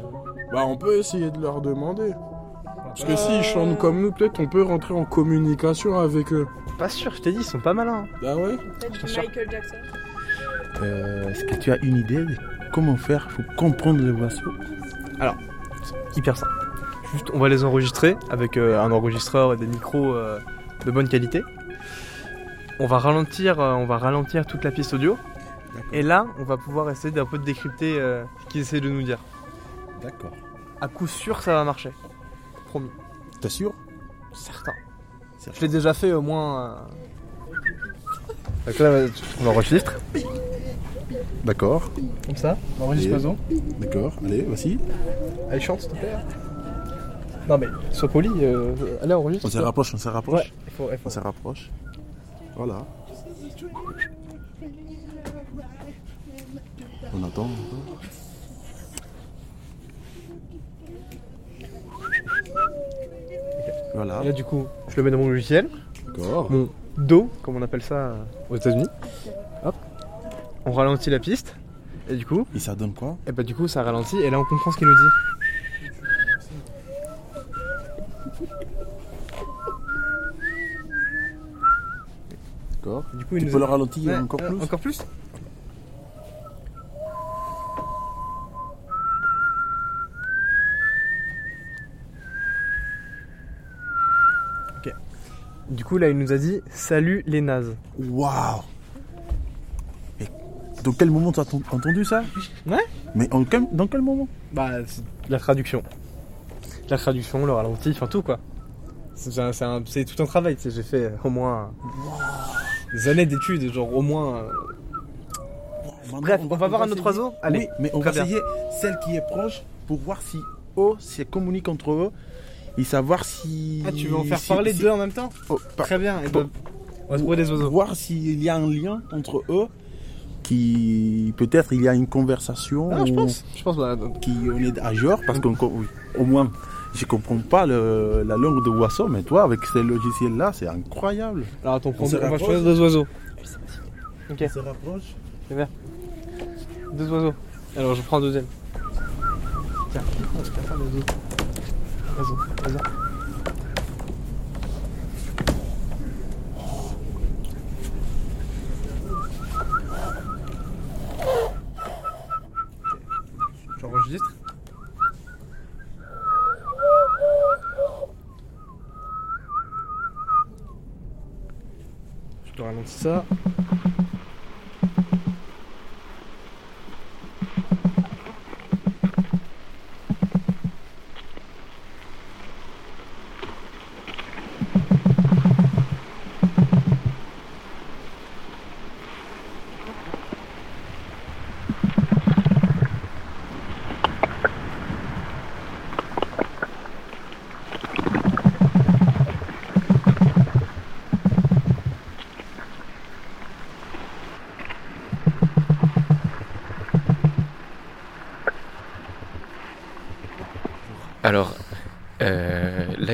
Bah, on peut essayer de leur demander. Parce que Euh. s'ils chantent comme nous, peut-être on peut rentrer en communication avec eux. Pas sûr, je t'ai dit, ils sont pas malins. Ah ouais? Peut-être sûr. Michael Jackson. Euh, Est-ce que tu as une idée? Comment faire pour comprendre les oiseaux Alors, c'est hyper simple. Juste, on va les enregistrer avec euh, un enregistreur et des micros euh, de bonne qualité. On va ralentir, euh, on va ralentir toute la piste audio. Et là, on va pouvoir essayer d'un peu de décrypter ce qu'ils essaient de nous dire. D'accord. À coup sûr, ça va marcher. Promis. T'es sûr? Certain. Je l'ai déjà fait au moins. Donc là, on l'enregistre. D'accord. Comme ça, on enregistre Et- l'oiseau. D'accord, allez, voici. Allez, chante, s'il te plaît. Non, mais sois poli. euh, allez, enregistre. On se rapproche, on se rapproche. Ouais, il faut, il faut. On se rapproche. Voilà. On attend. on attend. Voilà. Et Là, du coup, je le mets dans mon logiciel. D'accord. Mon dos, comme on appelle ça aux États-Unis. On ralentit la piste. Et du coup. Et ça donne quoi? Et bah, du coup, ça ralentit. Et là, on comprend ce qu'il nous dit. D'accord. Du coup, il Tu nous peux a- le ralentir Ouais, encore euh, plus? Encore plus Ok. Du coup, là, il nous a dit Salut les nazes. Waouh Dans quel moment tu as entendu ça? Ouais Mais en quel- dans quel moment? Bah, la traduction. La traduction, le ralenti, enfin tout quoi. C'est tout un travail, tu sais, j'ai fait au moins des années d'études, genre au moins. euh, Bref, on va voir un autre oiseau? Allez, Oui, mais on va bien. essayer celle qui est proche pour voir si eux se communiquent entre eux et savoir si. Ah, tu veux en faire si- parler si- deux en même temps? Oh, par- Très bien, et ben, on va trouver des oiseaux. Voir s'il y a un lien entre eux, qui peut-être il y a une conversation. Ah, je pense. Je pense, bah, Qui on est à jour, parce qu'au moins je comprends pas le- la langue de oiseau, mais toi avec ces logiciels là, c'est incroyable. Alors attends, On on, va choisir deux oiseaux. Ok. On se rapproche. C'est bien. Deux oiseaux. Alors je prends un deuxième. Tiens, on va faire les autres. Oiseau, oiseau.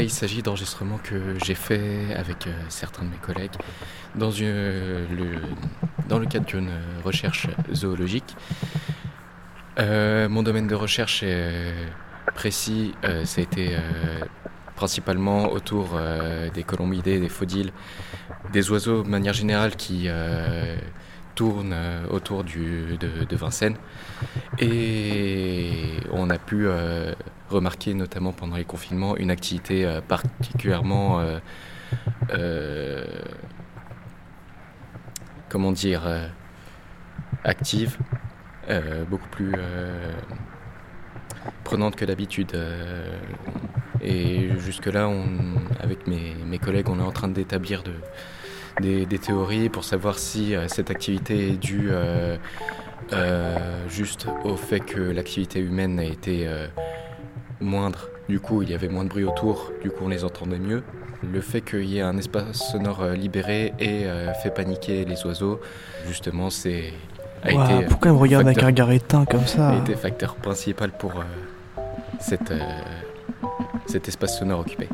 Il s'agit d'enregistrements que j'ai fait avec euh, certains de mes collègues le, dans le cadre d'une recherche zoologique. Euh, mon domaine de recherche est précis, euh, ça a été euh, principalement autour euh, des colombidés, des faudiles, des oiseaux de manière générale qui euh, tournent euh, autour du, de, de Vincennes. Et on a pu remarquer, notamment pendant les confinements, une activité euh, particulièrement, euh, euh, comment dire, active, beaucoup plus prenante que d'habitude. et jusque-là, avec mes, collègues, on est en train d'établir de, des, des théories pour savoir si cette activité est due juste au fait que l'activité humaine a été moindre Du coup, il y avait moins de bruit autour, du coup, on les entendait mieux. Le fait qu'il y ait un espace sonore euh, libéré et euh, fait paniquer les oiseaux, justement, c'est. a été, pourquoi il me regarde avec facteur- un regard éteint comme ça A été facteur principal pour euh, cette, euh, cet espace sonore occupé.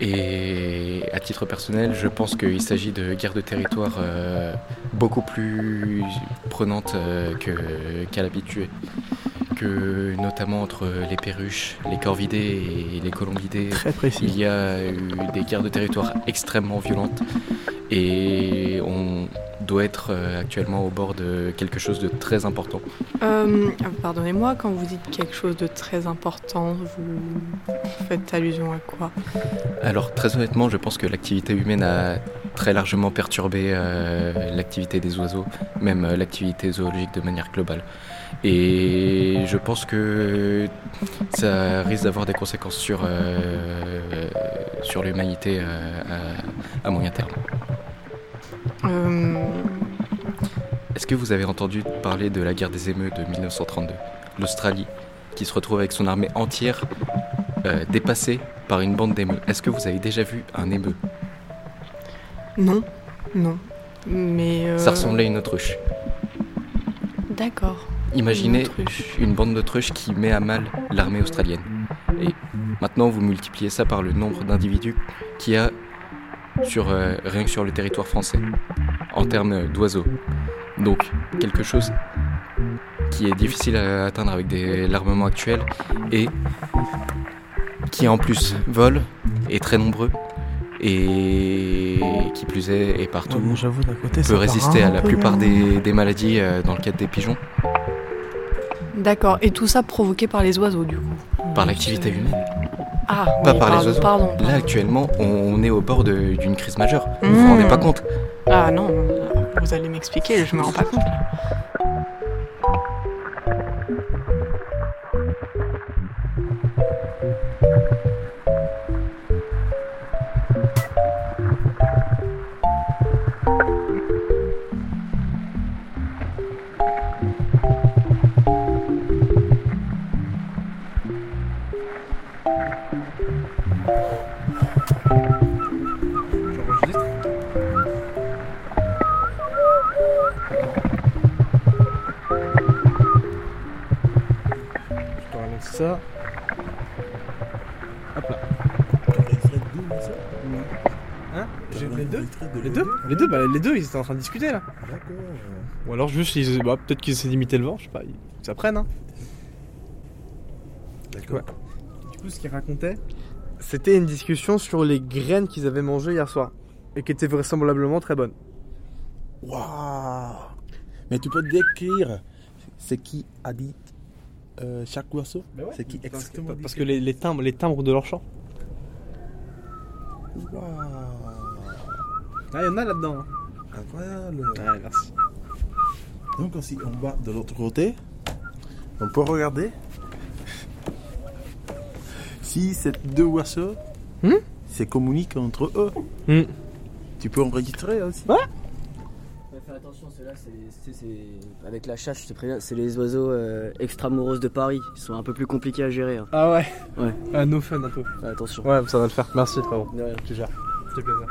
Et à titre personnel, je pense qu'il s'agit de guerres de territoire euh, beaucoup plus prenantes qu'à l'habitude. Que notamment entre les perruches, les corvidés et les colombidés, Très précis. il y a eu des guerres de territoire extrêmement violentes et on doit être euh, actuellement au bord de quelque chose de très important. Euh, Pardonnez-moi, quand vous dites quelque chose de très important, vous faites allusion à quoi? Alors très honnêtement, je pense que l'activité humaine a très largement perturbé euh, l'activité des oiseaux, même euh, l'activité zoologique de manière globale. Et je pense que ça risque d'avoir des conséquences sur, euh, sur l'humanité euh, à, à moyen terme. Euh, Est-ce que vous avez entendu parler de la guerre des émeutes de 1932 L'Australie, qui se retrouve avec son armée entière euh, dépassée par une bande d'émeux. Est-ce que vous avez déjà vu un émeu Non, non. Mais. euh, Ça ressemblait à une autruche. D'accord. Imaginez Une une bande d'autruches qui met à mal l'armée australienne. Et maintenant, vous multipliez ça par le nombre d'individus qu'il y a sur, euh, rien que sur le territoire français, en termes d'oiseaux. Donc, quelque chose qui est difficile à atteindre avec l'armement actuel et qui en plus vole, est très nombreux et qui plus est est partout. Ouais, bon, côté, peut résister à la plupart des maladies euh, dans le cadre des pigeons D'accord. Et tout ça provoqué par les oiseaux, du coup par l'activité humaine. Ah, Pas oui, par pardon, les oiseaux. Pardon. Là actuellement, on est au bord d'une crise majeure. Vous vous Mmh. rendez pas compte Ah non, vous allez m'expliquer, je me rends pas compte. Deux, bah les deux, ils étaient en train de discuter là. D'accord. Ou alors juste, ils, bah, peut-être qu'ils essaient d'imiter le vent, je sais pas, ils s'apprennent hein. D'accord. Ouais. Du coup, ce qu'ils racontaient, c'était une discussion sur les graines qu'ils avaient mangées hier soir. Et qui étaient vraisemblablement très bonnes. Waouh Mais tu peux décrire ce qui a dit euh, chaque oiseau? C'est qui Parce, exactement parce que les, les timbres, les timbres de leur chant. Waouh Ah, il y en a là-dedans. hein. Incroyable Ouais, merci. Donc si on va de l'autre côté, on peut regarder si ces deux oiseaux Hmm? se communiquent entre eux. Hmm. Tu peux enregistrer aussi Ouais Faire attention, ceux-là, c'est, c'est- c'est- avec la chasse, je te préviens, c'est les oiseaux euh, extramuros de Paris. Ils sont un peu plus compliqués à gérer. hein. Ah ouais? Ouais. Ah, no fun un peu. Attention. Ouais, ça va le faire. Merci, frérot. De rien. Tu gères. Fait plaisir.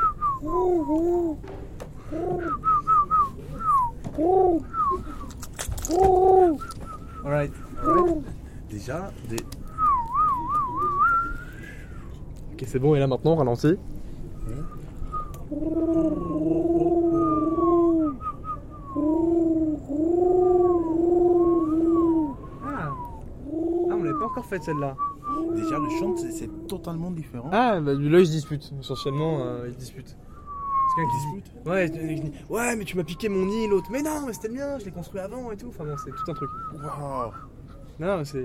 Alright. Déjà, des... Ok, c'est bon, et là maintenant, on ralentit. Ah, ah on l'a pas encore faite celle-là. déjà le chant c'est- c'est totalement différent. Ah, bah là ils se disputent. Essentiellement, euh, ils se disputent. C'est quelqu'un qui dispute Ouais, ouais, mais tu m'as piqué mon nid, l'autre. Mais non, mais c'était le mien, je l'ai construit avant et tout. Enfin bon, c'est tout un truc. Waouh Non, mais c'est.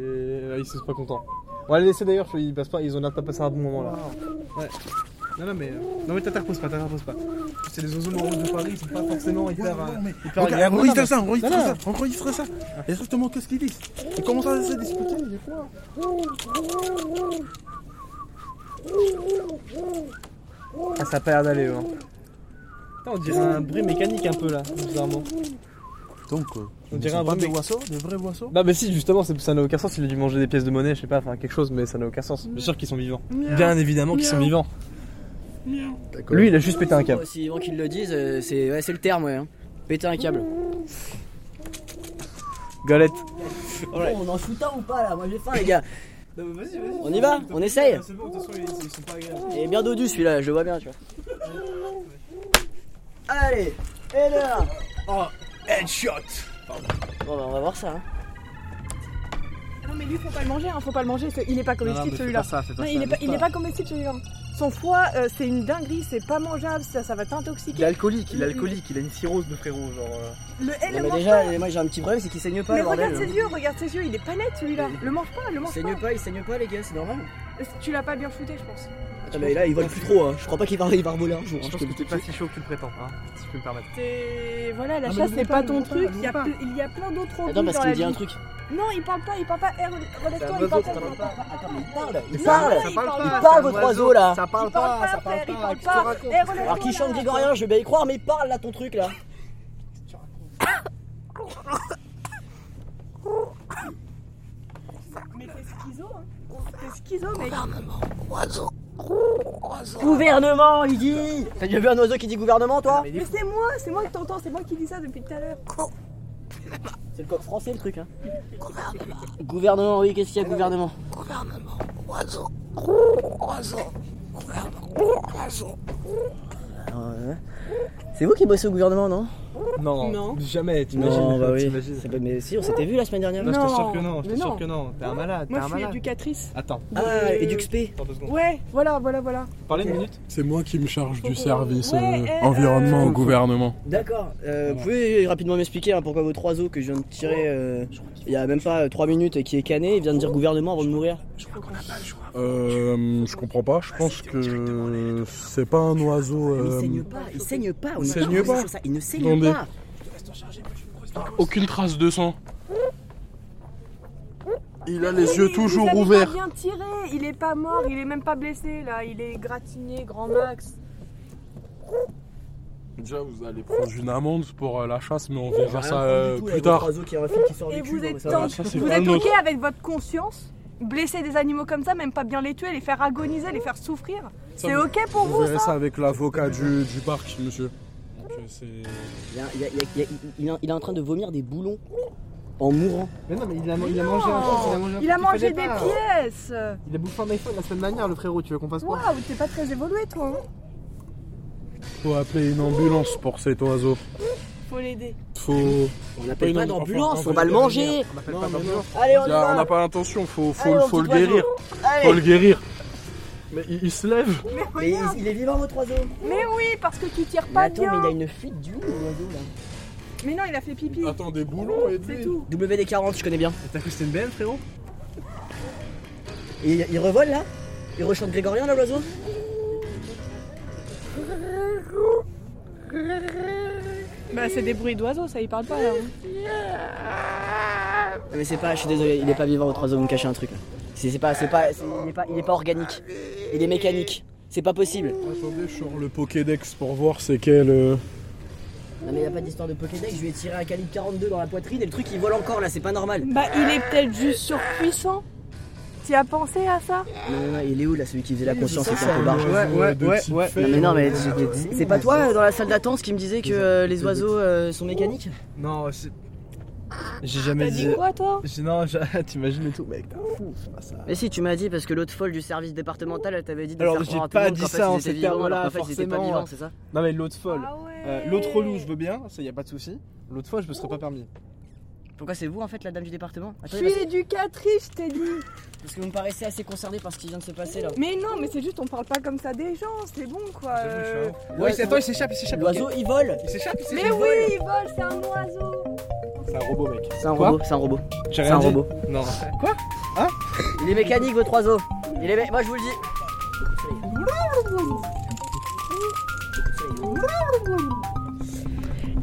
Là, ils sont pas contents. On va les laisser d'ailleurs, ils passent pas, ils ont l'air de pas passer un bon moment là. Ouais. Non, non, mais. euh, Non, mais t'interposes pas, t'interposes pas. C'est les oiseaux moroses de Paris, ils sont pas forcément hyper. Ouais, ouais, euh, hyper enregistre ça, enregistre ça, enregistre ça. Exactement, qu'est-ce qu'ils disent? Ils commencent à se discuter, des fois. Ah, ça a pas l'air d'aller, hein. On dirait un bruit mécanique un peu là, bizarrement. Donc, euh, On dirait un pas vrai des oiseaux, des vrais oiseaux Non mais si justement ça n'a aucun sens, il a dû manger des pièces de monnaie, je sais pas, enfin quelque chose, mais ça n'a aucun sens. Bien sûr qu'ils sont vivants. Bien évidemment qu'ils sont vivants. Lui il a juste pété un câble. Si avant qu'ils le disent, euh, c'est ouais, le terme, ouais. hein. Péter un câble. Galette. Bon, on en shoot un ou pas là? Moi j'ai faim, les gars. On y va? On essaye? Bon, ils, sont pas bien dodu celui-là, je le vois bien, tu vois. Allez Et là Oh, headshot Bon bah on va voir ça. hein. Non mais lui faut pas le manger, hein, faut pas le manger, c'est- il est pas Non, non, comestible celui-là. pas ça, fais Non, ça, il est pas, il est pas comestible celui-là. Son foie euh, c'est une dinguerie, c'est pas mangeable, ça, ça va t'intoxiquer. Il est alcoolique, il est alcoolique, il a une cirrhose de frérot, genre. euh. Le L Non, le mais mange déjà, pas. moi j'ai un petit problème, c'est qu'il saigne pas Mais le bordel. regarde ses yeux, regarde ses yeux, il est pas net celui-là. Le mange pas, le Il mange saigne pas. pas, il saigne pas les gars, c'est normal. Tu l'as pas bien shooté je pense. Attends mais là il vole plus trop, hein. je crois pas qu'il va, il va revoler un jour. hein, Je pense te que le t'es dis. pas si chaud que tu le prétends, hein, si je peux me permettre. C'est voilà, la Ah, mais chasse c'est bon pas pas, ton bon truc, pas, il y, a ple- il y a plein d'autres hobbies Attends parce dans qu'il la dit un vie. truc. Non, il parle pas, il parle pas. Eh, relève- relève-toi, il parle pas. ça il parle pas. Attends mais il parle, il parle il parle pas, votre oiseau. oiseau là Ça parle Il parle pas, ça parle frère, il pas, parle qu'est-ce que tu pas. racontes Eh. Alors qu'il chante grégorien, je vais bien y croire, mais il parle là ton truc là. Mais t'es schizo, hein. T'es schizo, mec. Gouvernement, il dit T'as déjà vu un oiseau qui dit gouvernement toi Mais c'est moi, c'est moi qui t'entends, c'est moi qui dis ça depuis tout à l'heure. C'est le coq français le truc hein. Gouvernement, oui, qu'est-ce qu'il y a gouvernement? Euh, C'est vous qui bossez au gouvernement, non? Non, Non. jamais, t'imagines. Non, bah oui. t'imagines. C'est pas- Mais si, on s'était vu la semaine dernière. Non, je Non, t'assure que non, je mais t'assure non. que non. T'es un malade, Moi t'es je un suis malade. éducatrice. Attends, Ah, Euh, EduxP. attends deux secondes. Ouais, voilà, voilà, voilà. Parlez une minute. C'est moi qui me charge du Ouais, service eh, euh, euh, environnement au euh, gouvernement. D'accord. Euh, Vous pouvez rapidement m'expliquer hein, pourquoi votre oiseau que je viens de tirer euh, il y a même pas 3 minutes et qui est cané, il vient de dire gouvernement avant de mourir Euh, je comprends pas, je pense que c'est pas un oiseau. Euh, saigne pas, il saigne pas, on il est saigne d'accord pas. sur ça, il ne saigne Attendez. Aucune trace de sang. Il a les yeux vous toujours avez ouverts. Pas bien tiré, il est pas mort, il est même pas blessé là, il est gratigné, grand max. Déjà, vous allez prendre une amende pour euh, la chasse, mais on verra ça euh, plus tard. Et vous cul, êtes, tant- ça, vous ok avec votre conscience Blesser des animaux comme ça, même pas bien les tuer, les faire agoniser, les faire souffrir C'est ok pour Vous vous verrez ça ça avec l'avocat du, du parc, monsieur. Il, est- en train de vomir des boulons en mourant. Mais non, mais il a, il a mangé un truc, il a mangé un Il a truc mangé qu'il des pas. pièces Il a bouffé un iPhone la semaine dernière, le frérot, tu veux qu'on fasse quoi Waouh, t'es pas très évolué toi hein Faut appeler une ambulance pour cet oiseau. Faut l'aider. Faut. On n'appelle pas une- d'ambulance, on va le manger On appelle Non, pas mais d'ambulance. non. Allez, on n'a pas l'intention, faut, faut, Allez, faut le guérir. Faut le guérir. Mais il, il se lève. Mais Mais il, regarde il est vivant votre oiseau Mais oui, parce que tu tires Mais pas attends, bien mais il a une fuite d'huile l'oiseau là. Mais non, il a fait pipi Attends, des boulons et C'est des. tout WD-40, je connais bien. T'as cru que c'était une BM, frérot Et il, il revole là? Il rechante grégorien là l'oiseau? Bah c'est des bruits d'oiseaux, ça il parle pas là. hein. Mais c'est pas, je suis désolé, il est pas vivant votre oiseau, vous me cachez un truc là. C'est c'est pas, c'est pas, il est pas, il est pas organique. Il est mécanique. C'est pas possible. Attendez, je sors le Pokédex pour voir c'est quel. euh, Non mais y a pas d'histoire de Pokédex, je lui ai tiré un calibre 42 dans la poitrine et le truc il vole encore là, c'est pas normal. Bah il est peut-être juste surpuissant Tu as pensé à ça? Non, non, non, il est où là celui qui faisait la conscience un barge? ouais, ouais, ouais. fée, Non mais non mais euh, c'est- pas toi euh, dans la salle d'attente qui me disait que euh, les oiseaux euh, sont mécaniques? Non, c'est. J'ai jamais T'as dit. dit quoi toi J'ai- Non, j'ai- t'imagines et tout, mec, t'es un fou, c'est pas ça. Mais si tu m'as dit parce que l'autre folle du service départemental elle t'avait dit de Alors, faire j'ai croire à tout pas le monde dit qu'en fait, ça en étaient ces vivants, termes-là, alors qu'en fait, ils étaient pas forcément. vivants, c'est ça Non, mais l'autre folle. Ah ouais. Euh, l'autre relou, je veux bien, ça y a pas de souci. L'autre fois, je me serais pas permis. Pourquoi c'est vous en fait la dame du département Je Attendez, suis éducatrice, je t'ai dit parce que vous me paraissez assez concerné par ce qui vient de se passer là. Mais non, mais c'est juste, on parle pas comme ça des gens, c'est bon quoi. euh. Ouais, c'est- attends, il s'échappe, il s'échappe. L'oiseau il vole Il s'échappe, il Mais s'échappe. oui, il vole, c'est un oiseau C'est un robot, mec. C'est un Quoi robot, c'est un robot. J'ai C'est rien un dit. robot. Non. Quoi Il est mécanique votre oiseau. Il est mé- Moi je vous le dis.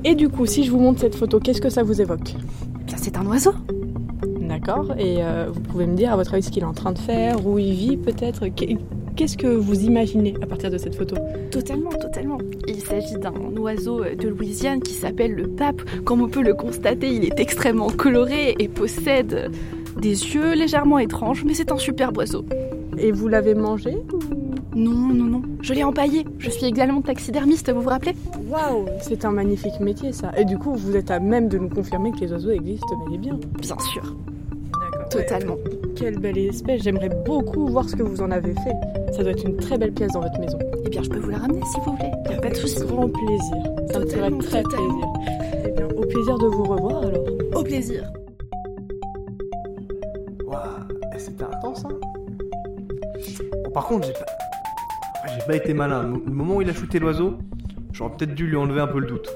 Et du coup, si je vous montre cette photo, qu'est-ce que ça vous évoque Bien, c'est un oiseau. D'accord. Et euh, vous pouvez me dire, à votre avis, ce qu'il est en train de faire, où il vit peut-être que- qu'est-ce que vous imaginez à partir de cette photo Totalement, totalement. Il s'agit d'un oiseau de Louisiane qui s'appelle le pape. Comme on peut le constater, il est extrêmement coloré et possède des yeux légèrement étranges, mais c'est un super oiseau. Et vous l'avez mangé Non, non, non. Je l'ai empaillé. Je suis également taxidermiste, vous vous rappelez? Waouh C'est un magnifique métier ça. Et du coup, vous êtes à même de nous confirmer que les oiseaux existent bel et bien. Bien sûr. D'accord. Totalement. Quelle belle espèce. J'aimerais beaucoup voir ce que vous en avez fait. Ça doit être une très belle pièce dans votre maison. Eh bien, je peux vous la ramener si vous voulez. Y a pas de souci. Grand plaisir. Ça me ferait très totalement. plaisir. Eh bien, au plaisir de vous revoir alors. Au plaisir. Waouh, eh, c'était intense, hein Bon, par contre, j'ai pas... J'ai pas été malin. Le moment où il a shooté l'oiseau, j'aurais peut-être dû lui enlever un peu le doute.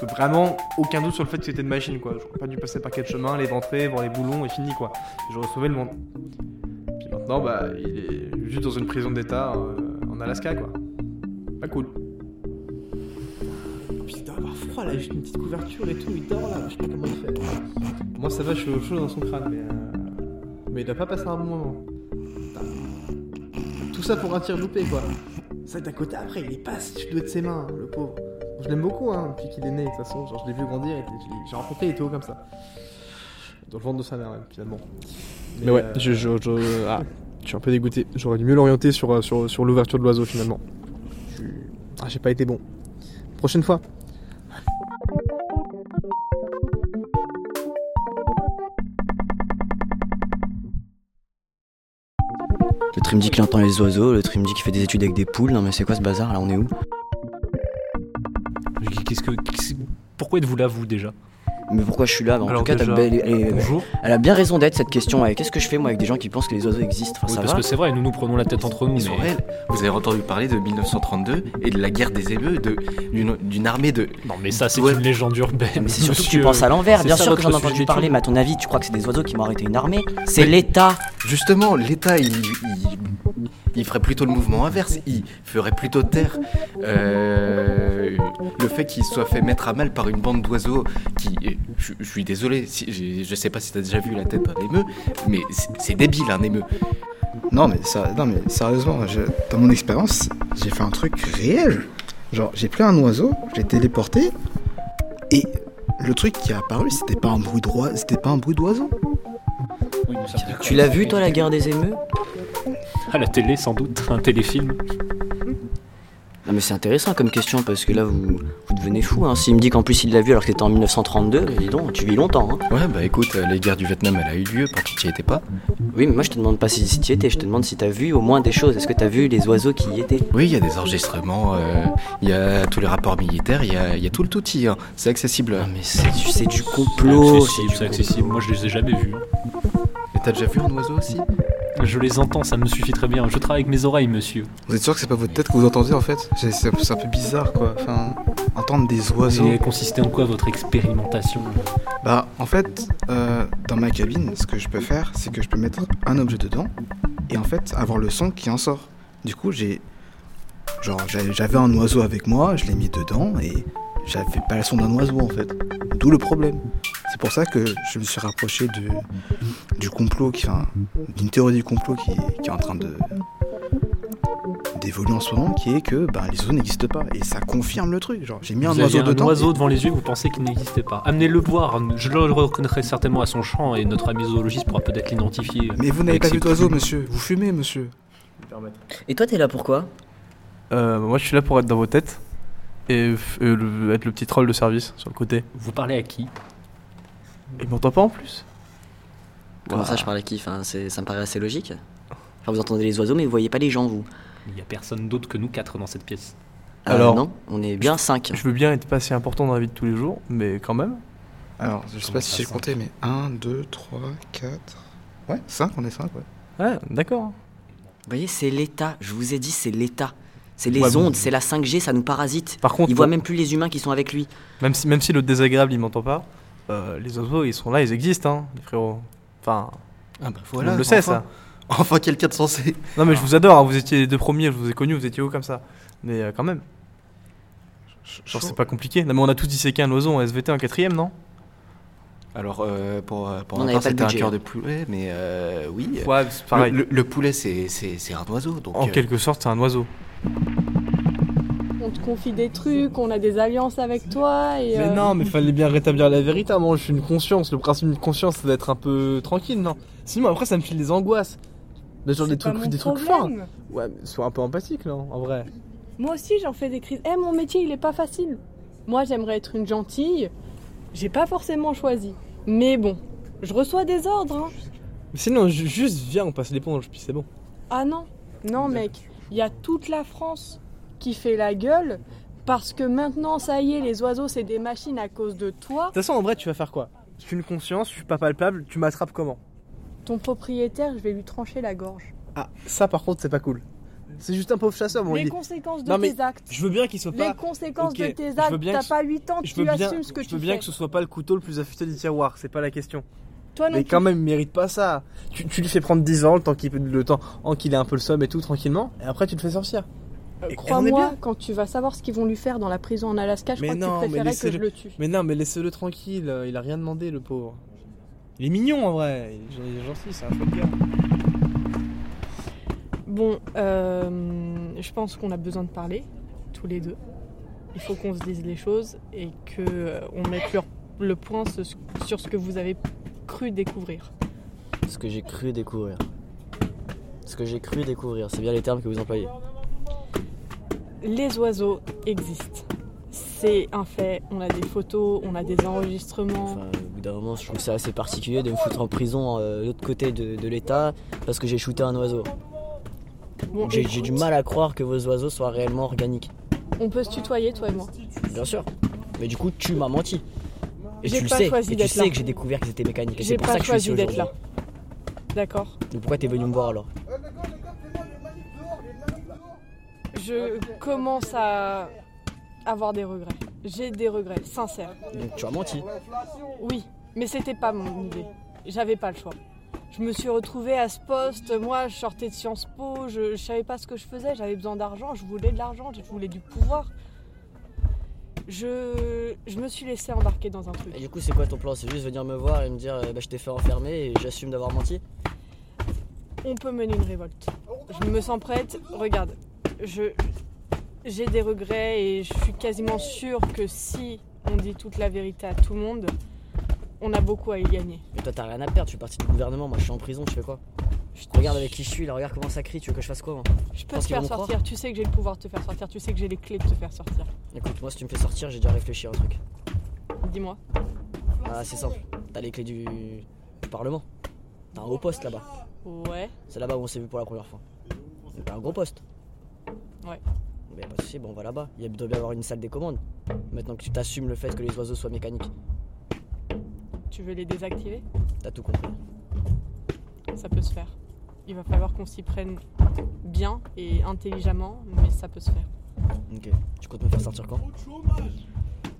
Que vraiment, aucun doute sur le fait que c'était une machine, quoi. J'aurais pas dû passer par quatre chemins, l'éventrer, voir les boulons et fini, quoi. J'aurais sauvé le monde. Puis maintenant, bah, il est juste dans une prison d'état euh, en Alaska, quoi. Pas cool. Puis il doit avoir froid, là, juste une petite couverture et tout, il dort là, je sais pas comment il fait. Moi, ça va, je suis au chaud dans son crâne, mais. euh, Mais il doit pas passer un bon moment. Tout ça pour un tir loupé, quoi. Ça, d'un côté, après, il est pas si tu dois de ses mains, le pauvre. Je l'aime beaucoup, hein, depuis qu'il est né, de toute façon. Genre, je l'ai vu grandir, et j'ai rencontré, il était haut comme ça. Dans le ventre de sa mère, même, finalement. Mais, ouais, je, je, je- ah, je suis un peu dégoûté. J'aurais dû mieux l'orienter sur, euh, sur, sur l'ouverture de l'oiseau, finalement. Je Ah, j'ai pas été bon. Prochaine fois. Le trim dit qu'il entend les oiseaux, le trim dit qu'il fait des études avec des poules. Non mais c'est quoi ce bazar là? On est où? Qu'est-ce que, qu'est-ce- pourquoi êtes-vous là, vous, déjà? Mais pourquoi je suis là Bah, En Alors tout cas, déjà, elle, elle- bonjour. elle a bien raison d'être cette question. Ouais, Qu'est-ce que je fais moi avec des gens qui pensent que les oiseaux existent? Enfin, Oui, ça parce va que c'est vrai, nous nous prenons la tête entre nous. Mais- réels. Vous avez entendu parler de 1932 et de la guerre des de- d'une armée de. Non, mais ça, c'est Ouais. une légende urbaine. Mais c'est surtout que tu penses à l'envers. Bien ça sûr que j'en ai entendu parler, mais à ton avis, tu crois que c'est des oiseaux qui vont arrêter une armée? C'est l'État Justement, l'État, il, il, il ferait plutôt le mouvement inverse. Il ferait plutôt taire euh, le fait qu'il soit fait mettre à mal par une bande d'oiseaux qui. Je, je suis désolé, si, je, je sais pas si t'as déjà vu la tête d'un émeu, mais c'est débile un émeu. Non mais, ça, non, mais sérieusement, je- dans mon expérience, j'ai fait un truc réel. Genre, j'ai pris un oiseau, j'ai téléporté, et le truc qui est apparu, c'était pas un bruit droit, c'était pas un bruit d'oiseau. Tu l'as vu toi la guerre des émeux À la télé, sans doute, un téléfilm. Non mais c'est intéressant comme question parce que là vous, vous devenez fou. Hein. S'il me dit qu'en plus il l'a vu alors que c'était en 1932, dis donc, tu vis longtemps. Hein. Ouais, bah écoute, euh, la guerre du Vietnam, elle a eu lieu, pourtant tu y étais pas. Oui mais moi je te demande pas si, si tu y étais, je te demande si t'as vu au moins des choses. Est-ce que t'as vu les oiseaux qui y étaient? Oui, il y a des enregistrements, euh, il y a tous les rapports militaires, il y a, il y a tout le touti, hein. c'est accessible. mais c'est du, c'est du C'est complot. accessible, c'est accessible. Moi, je les ai jamais vus. Mais t'as déjà vu un oiseau aussi? Je les entends, ça me suffit très bien. Je travaille avec mes oreilles, monsieur. Vous êtes sûr que c'est pas votre tête que vous entendez en fait C'est un peu bizarre quoi. Enfin, entendre des oiseaux. Et consistait en quoi votre expérimentation Bah, en fait, euh, dans ma cabine, ce que je peux faire, c'est que je peux mettre un objet dedans et en fait avoir le son qui en sort. Du coup, j'ai. Genre, j'avais un oiseau avec moi, je l'ai mis dedans et j'avais pas le son d'un oiseau en fait. D'où le problème. C'est pour ça que je me suis rapproché de, du complot, qui, enfin, d'une théorie du complot qui, qui est en train de d'évoluer en ce moment, qui est que ben, les oiseaux n'existent pas. Et ça confirme le truc. Genre, j'ai mis un Vous aviez oiseau un dedans. oiseau devant les yeux, vous pensez qu'il n'existait pas. Amenez-le voir, je le reconnaîtrai certainement à son chant et notre ami zoologiste pourra peut-être l'identifier. Mais vous n'avez pas vu d'oiseau, monsieur. Vous fumez, monsieur. Et toi t'es là pourquoi Euh, moi, je suis là pour être dans vos têtes et euh, le- être le petit troll de service sur le côté. Vous parlez à qui? Il m'entend pas en plus? Comment ça je parle à qui? Enfin, Ça me paraît assez logique. Enfin, vous entendez les oiseaux mais vous voyez pas les gens vous. Il n'y a personne d'autre que nous quatre dans cette pièce. Euh, Alors, non, on est bien 5. Je veux bien être pas si important dans la vie de tous les jours, mais quand même. Alors, je sais pas si j'ai compté, mais 1, 2, 3, 4. Ouais, 5, on est 5, ouais. Ouais, d'accord. Vous voyez, c'est l'État. Je vous ai dit, c'est l'État. C'est les Ouais, bon. ondes, c'est la 5G, ça nous parasite. Par contre, il voit même plus les humains qui sont avec lui. Même si, même si le désagréable il m'entend pas, euh, les oiseaux ils sont là, ils existent, hein, les frérots. Enfin. Ah bah voilà, le sait enfin. ça. Enfin, quelqu'un de sensé. Non mais je vous adore, hein, vous étiez les deux premiers, je vous ai connus, vous étiez haut comme ça. Mais euh, quand même. Genre c'est pas compliqué. Non mais on a tous disséqué un oiseau en SVT en quatrième, non? Alors, euh, pour, pour On ma part, c'était un cœur de poulet, mais euh, oui. Ouais, pareil. Le, le- le poulet, c'est c'est- c'est un oiseau. Donc, En euh, quelque sorte, c'est un oiseau. On te confie des trucs, on a des alliances avec toi et. Mais euh, non, mais fallait bien rétablir la vérité. Moi, je suis une conscience. Le principe d'une conscience, c'est d'être un peu tranquille, non? Sinon, après, ça me file des angoisses. Des genre des trucs, forts. Ouais, mais sois un peu empathique, là, en vrai. Moi aussi, j'en fais des crises. Eh, mon métier, il est pas facile. Moi, j'aimerais être une gentille. J'ai pas forcément choisi. Mais bon, je reçois des ordres. hein. Mais sinon, ju- juste viens, on passe l'éponge, puis c'est bon. Ah non, non, mec. Il y a toute la France qui fait la gueule parce que maintenant, ça y est, les oiseaux, c'est des machines à cause de toi. De toute façon, en vrai, tu vas faire quoi? Je suis une conscience, je suis pas palpable, tu m'attrapes comment? Ton propriétaire, je vais lui trancher la gorge. Ah, ça par contre, c'est pas cool. C'est juste un pauvre chasseur, bon, les conséquences de Non, mais tes actes. Je veux bien qu'il soit pas. Les conséquences Ok, de tes je veux actes. bien T'as que- pas 8 ans, je tu veux bien, assumes ce que je tu veux bien fais. que ce soit pas le couteau le plus affûté du tiroir, c'est pas la question. Toi non mais plus. quand même, il mérite pas ça. Tu, tu lui fais prendre 10 ans, le temps qu'il le temps en qu'il ait un peu le somme et tout tranquillement, et après tu le fais sortir. Euh, Crois-moi, quand tu vas savoir ce qu'ils vont lui faire dans la prison en Alaska, je Mais crois non, que tu préférais que je le tue. Mais non, mais laissez-le tranquille. euh, Il a rien demandé, le pauvre. Il est mignon en vrai. Il est il est gentil, c'est un chouette gars. Bon, euh, je pense qu'on a besoin de parler, tous les deux. Il faut qu'on se dise les choses et que euh, on mette le, le point ce- sur ce que vous avez cru découvrir. Ce que j'ai cru découvrir. Ce que j'ai cru découvrir, c'est bien les termes que vous employez. Les oiseaux existent. C'est un fait. On a des photos, on a des enregistrements. Enfin, au bout d'un moment, je trouve c'est assez particulier de me foutre en prison euh, de l'autre côté de, de l'État parce que j'ai shooté un oiseau. Bon, j'ai du mal à croire que vos oiseaux soient réellement organiques. On peut se tutoyer, toi et moi. Bien sûr. Mais du coup, tu m'as menti. Et tu le pas sais. Et tu sais là. que j'ai découvert qu'ils étaient mécaniques. Et J'ai pour pas que choisi d'être là. D'accord. Mais pourquoi t'es venu me voir alors? Je commence à avoir des regrets. J'ai des regrets, sincères. Donc tu as menti. Oui, mais c'était pas mon idée. J'avais pas le choix. Je me suis retrouvée à ce poste. Moi, je sortais de Sciences Po. Je, je savais pas ce que je faisais. J'avais besoin d'argent. Je voulais de l'argent. Je voulais du pouvoir. Je, je me suis laissée embarquer dans un truc. Et du coup, c'est quoi ton plan? C'est juste venir me voir et me dire bah, je t'ai fait enfermer et j'assume d'avoir menti? On peut mener une révolte. Je me sens prête. Regarde, je j'ai des regrets et je suis quasiment sûre que si on dit toute la vérité à tout le monde, on a beaucoup à y gagner. Mais toi, t'as rien à perdre. Tu fais partie du gouvernement. Moi, je suis en prison. Je fais quoi Regarde avec qui je suis là. Regarde comment ça crie. Tu veux que je fasse quoi moi Je peux te faire sortir. Tu sais que j'ai le pouvoir de te faire sortir. Tu sais que j'ai les clés de te faire sortir. Écoute, moi, si tu me fais sortir, j'ai déjà réfléchi à un truc. Dis-moi. Ah, c'est simple. T'as les clés du, du Parlement. T'as un haut poste là-bas. Ouais. C'est là-bas où on s'est vu pour la première fois. T'as un gros poste. Ouais. Mais pas de soucis, bon, on va là-bas. Il y doit bien avoir une salle des commandes. Maintenant que tu t'assumes le fait que les oiseaux soient mécaniques. Tu veux les désactiver T'as tout compris. Ça peut se faire. Il va falloir qu'on s'y prenne bien et intelligemment, mais ça peut se faire. Ok. Tu comptes me faire sortir quand?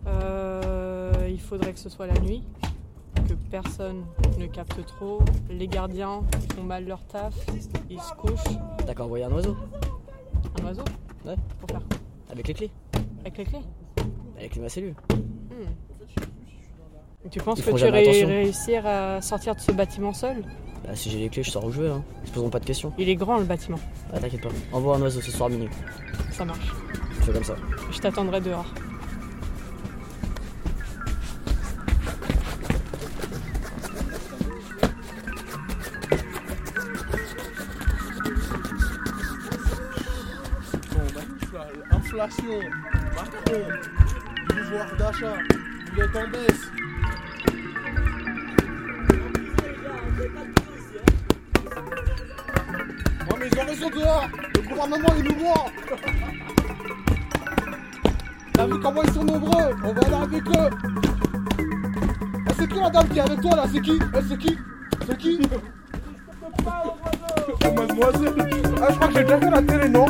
Euh, il faudrait que ce soit la nuit, que personne ne capte trop. Les gardiens, ils font mal leur taf, ils se couchent. T'as qu'à envoyer un oiseau Un oiseau? Ouais. Pour faire quoi? Avec les clés Avec les clés? Avec les ma cellule. Tu penses Ils que tu vas réussir à sortir de ce bâtiment seul Bah, si j'ai les clés, je sors où je veux. Hein. Ils se poseront pas de questions. Il est grand le bâtiment. Ah, t'inquiète pas. Envoie un oiseau ce soir à minuit. Ça marche. Je fais comme ça. Je t'attendrai dehors. Inflation, Macron, pouvoir d'achat, vous êtes en baisse. Ouais mais ils ont raison dehors. Le gouvernement nous voit. T'as vu comment ils sont nombreux. On va aller avec eux. Ah, C'est qui la dame qui est avec toi là? C'est qui? Eh, C'est qui? C'est qui? Mademoiselle. Ah je crois que j'ai déjà la télé non?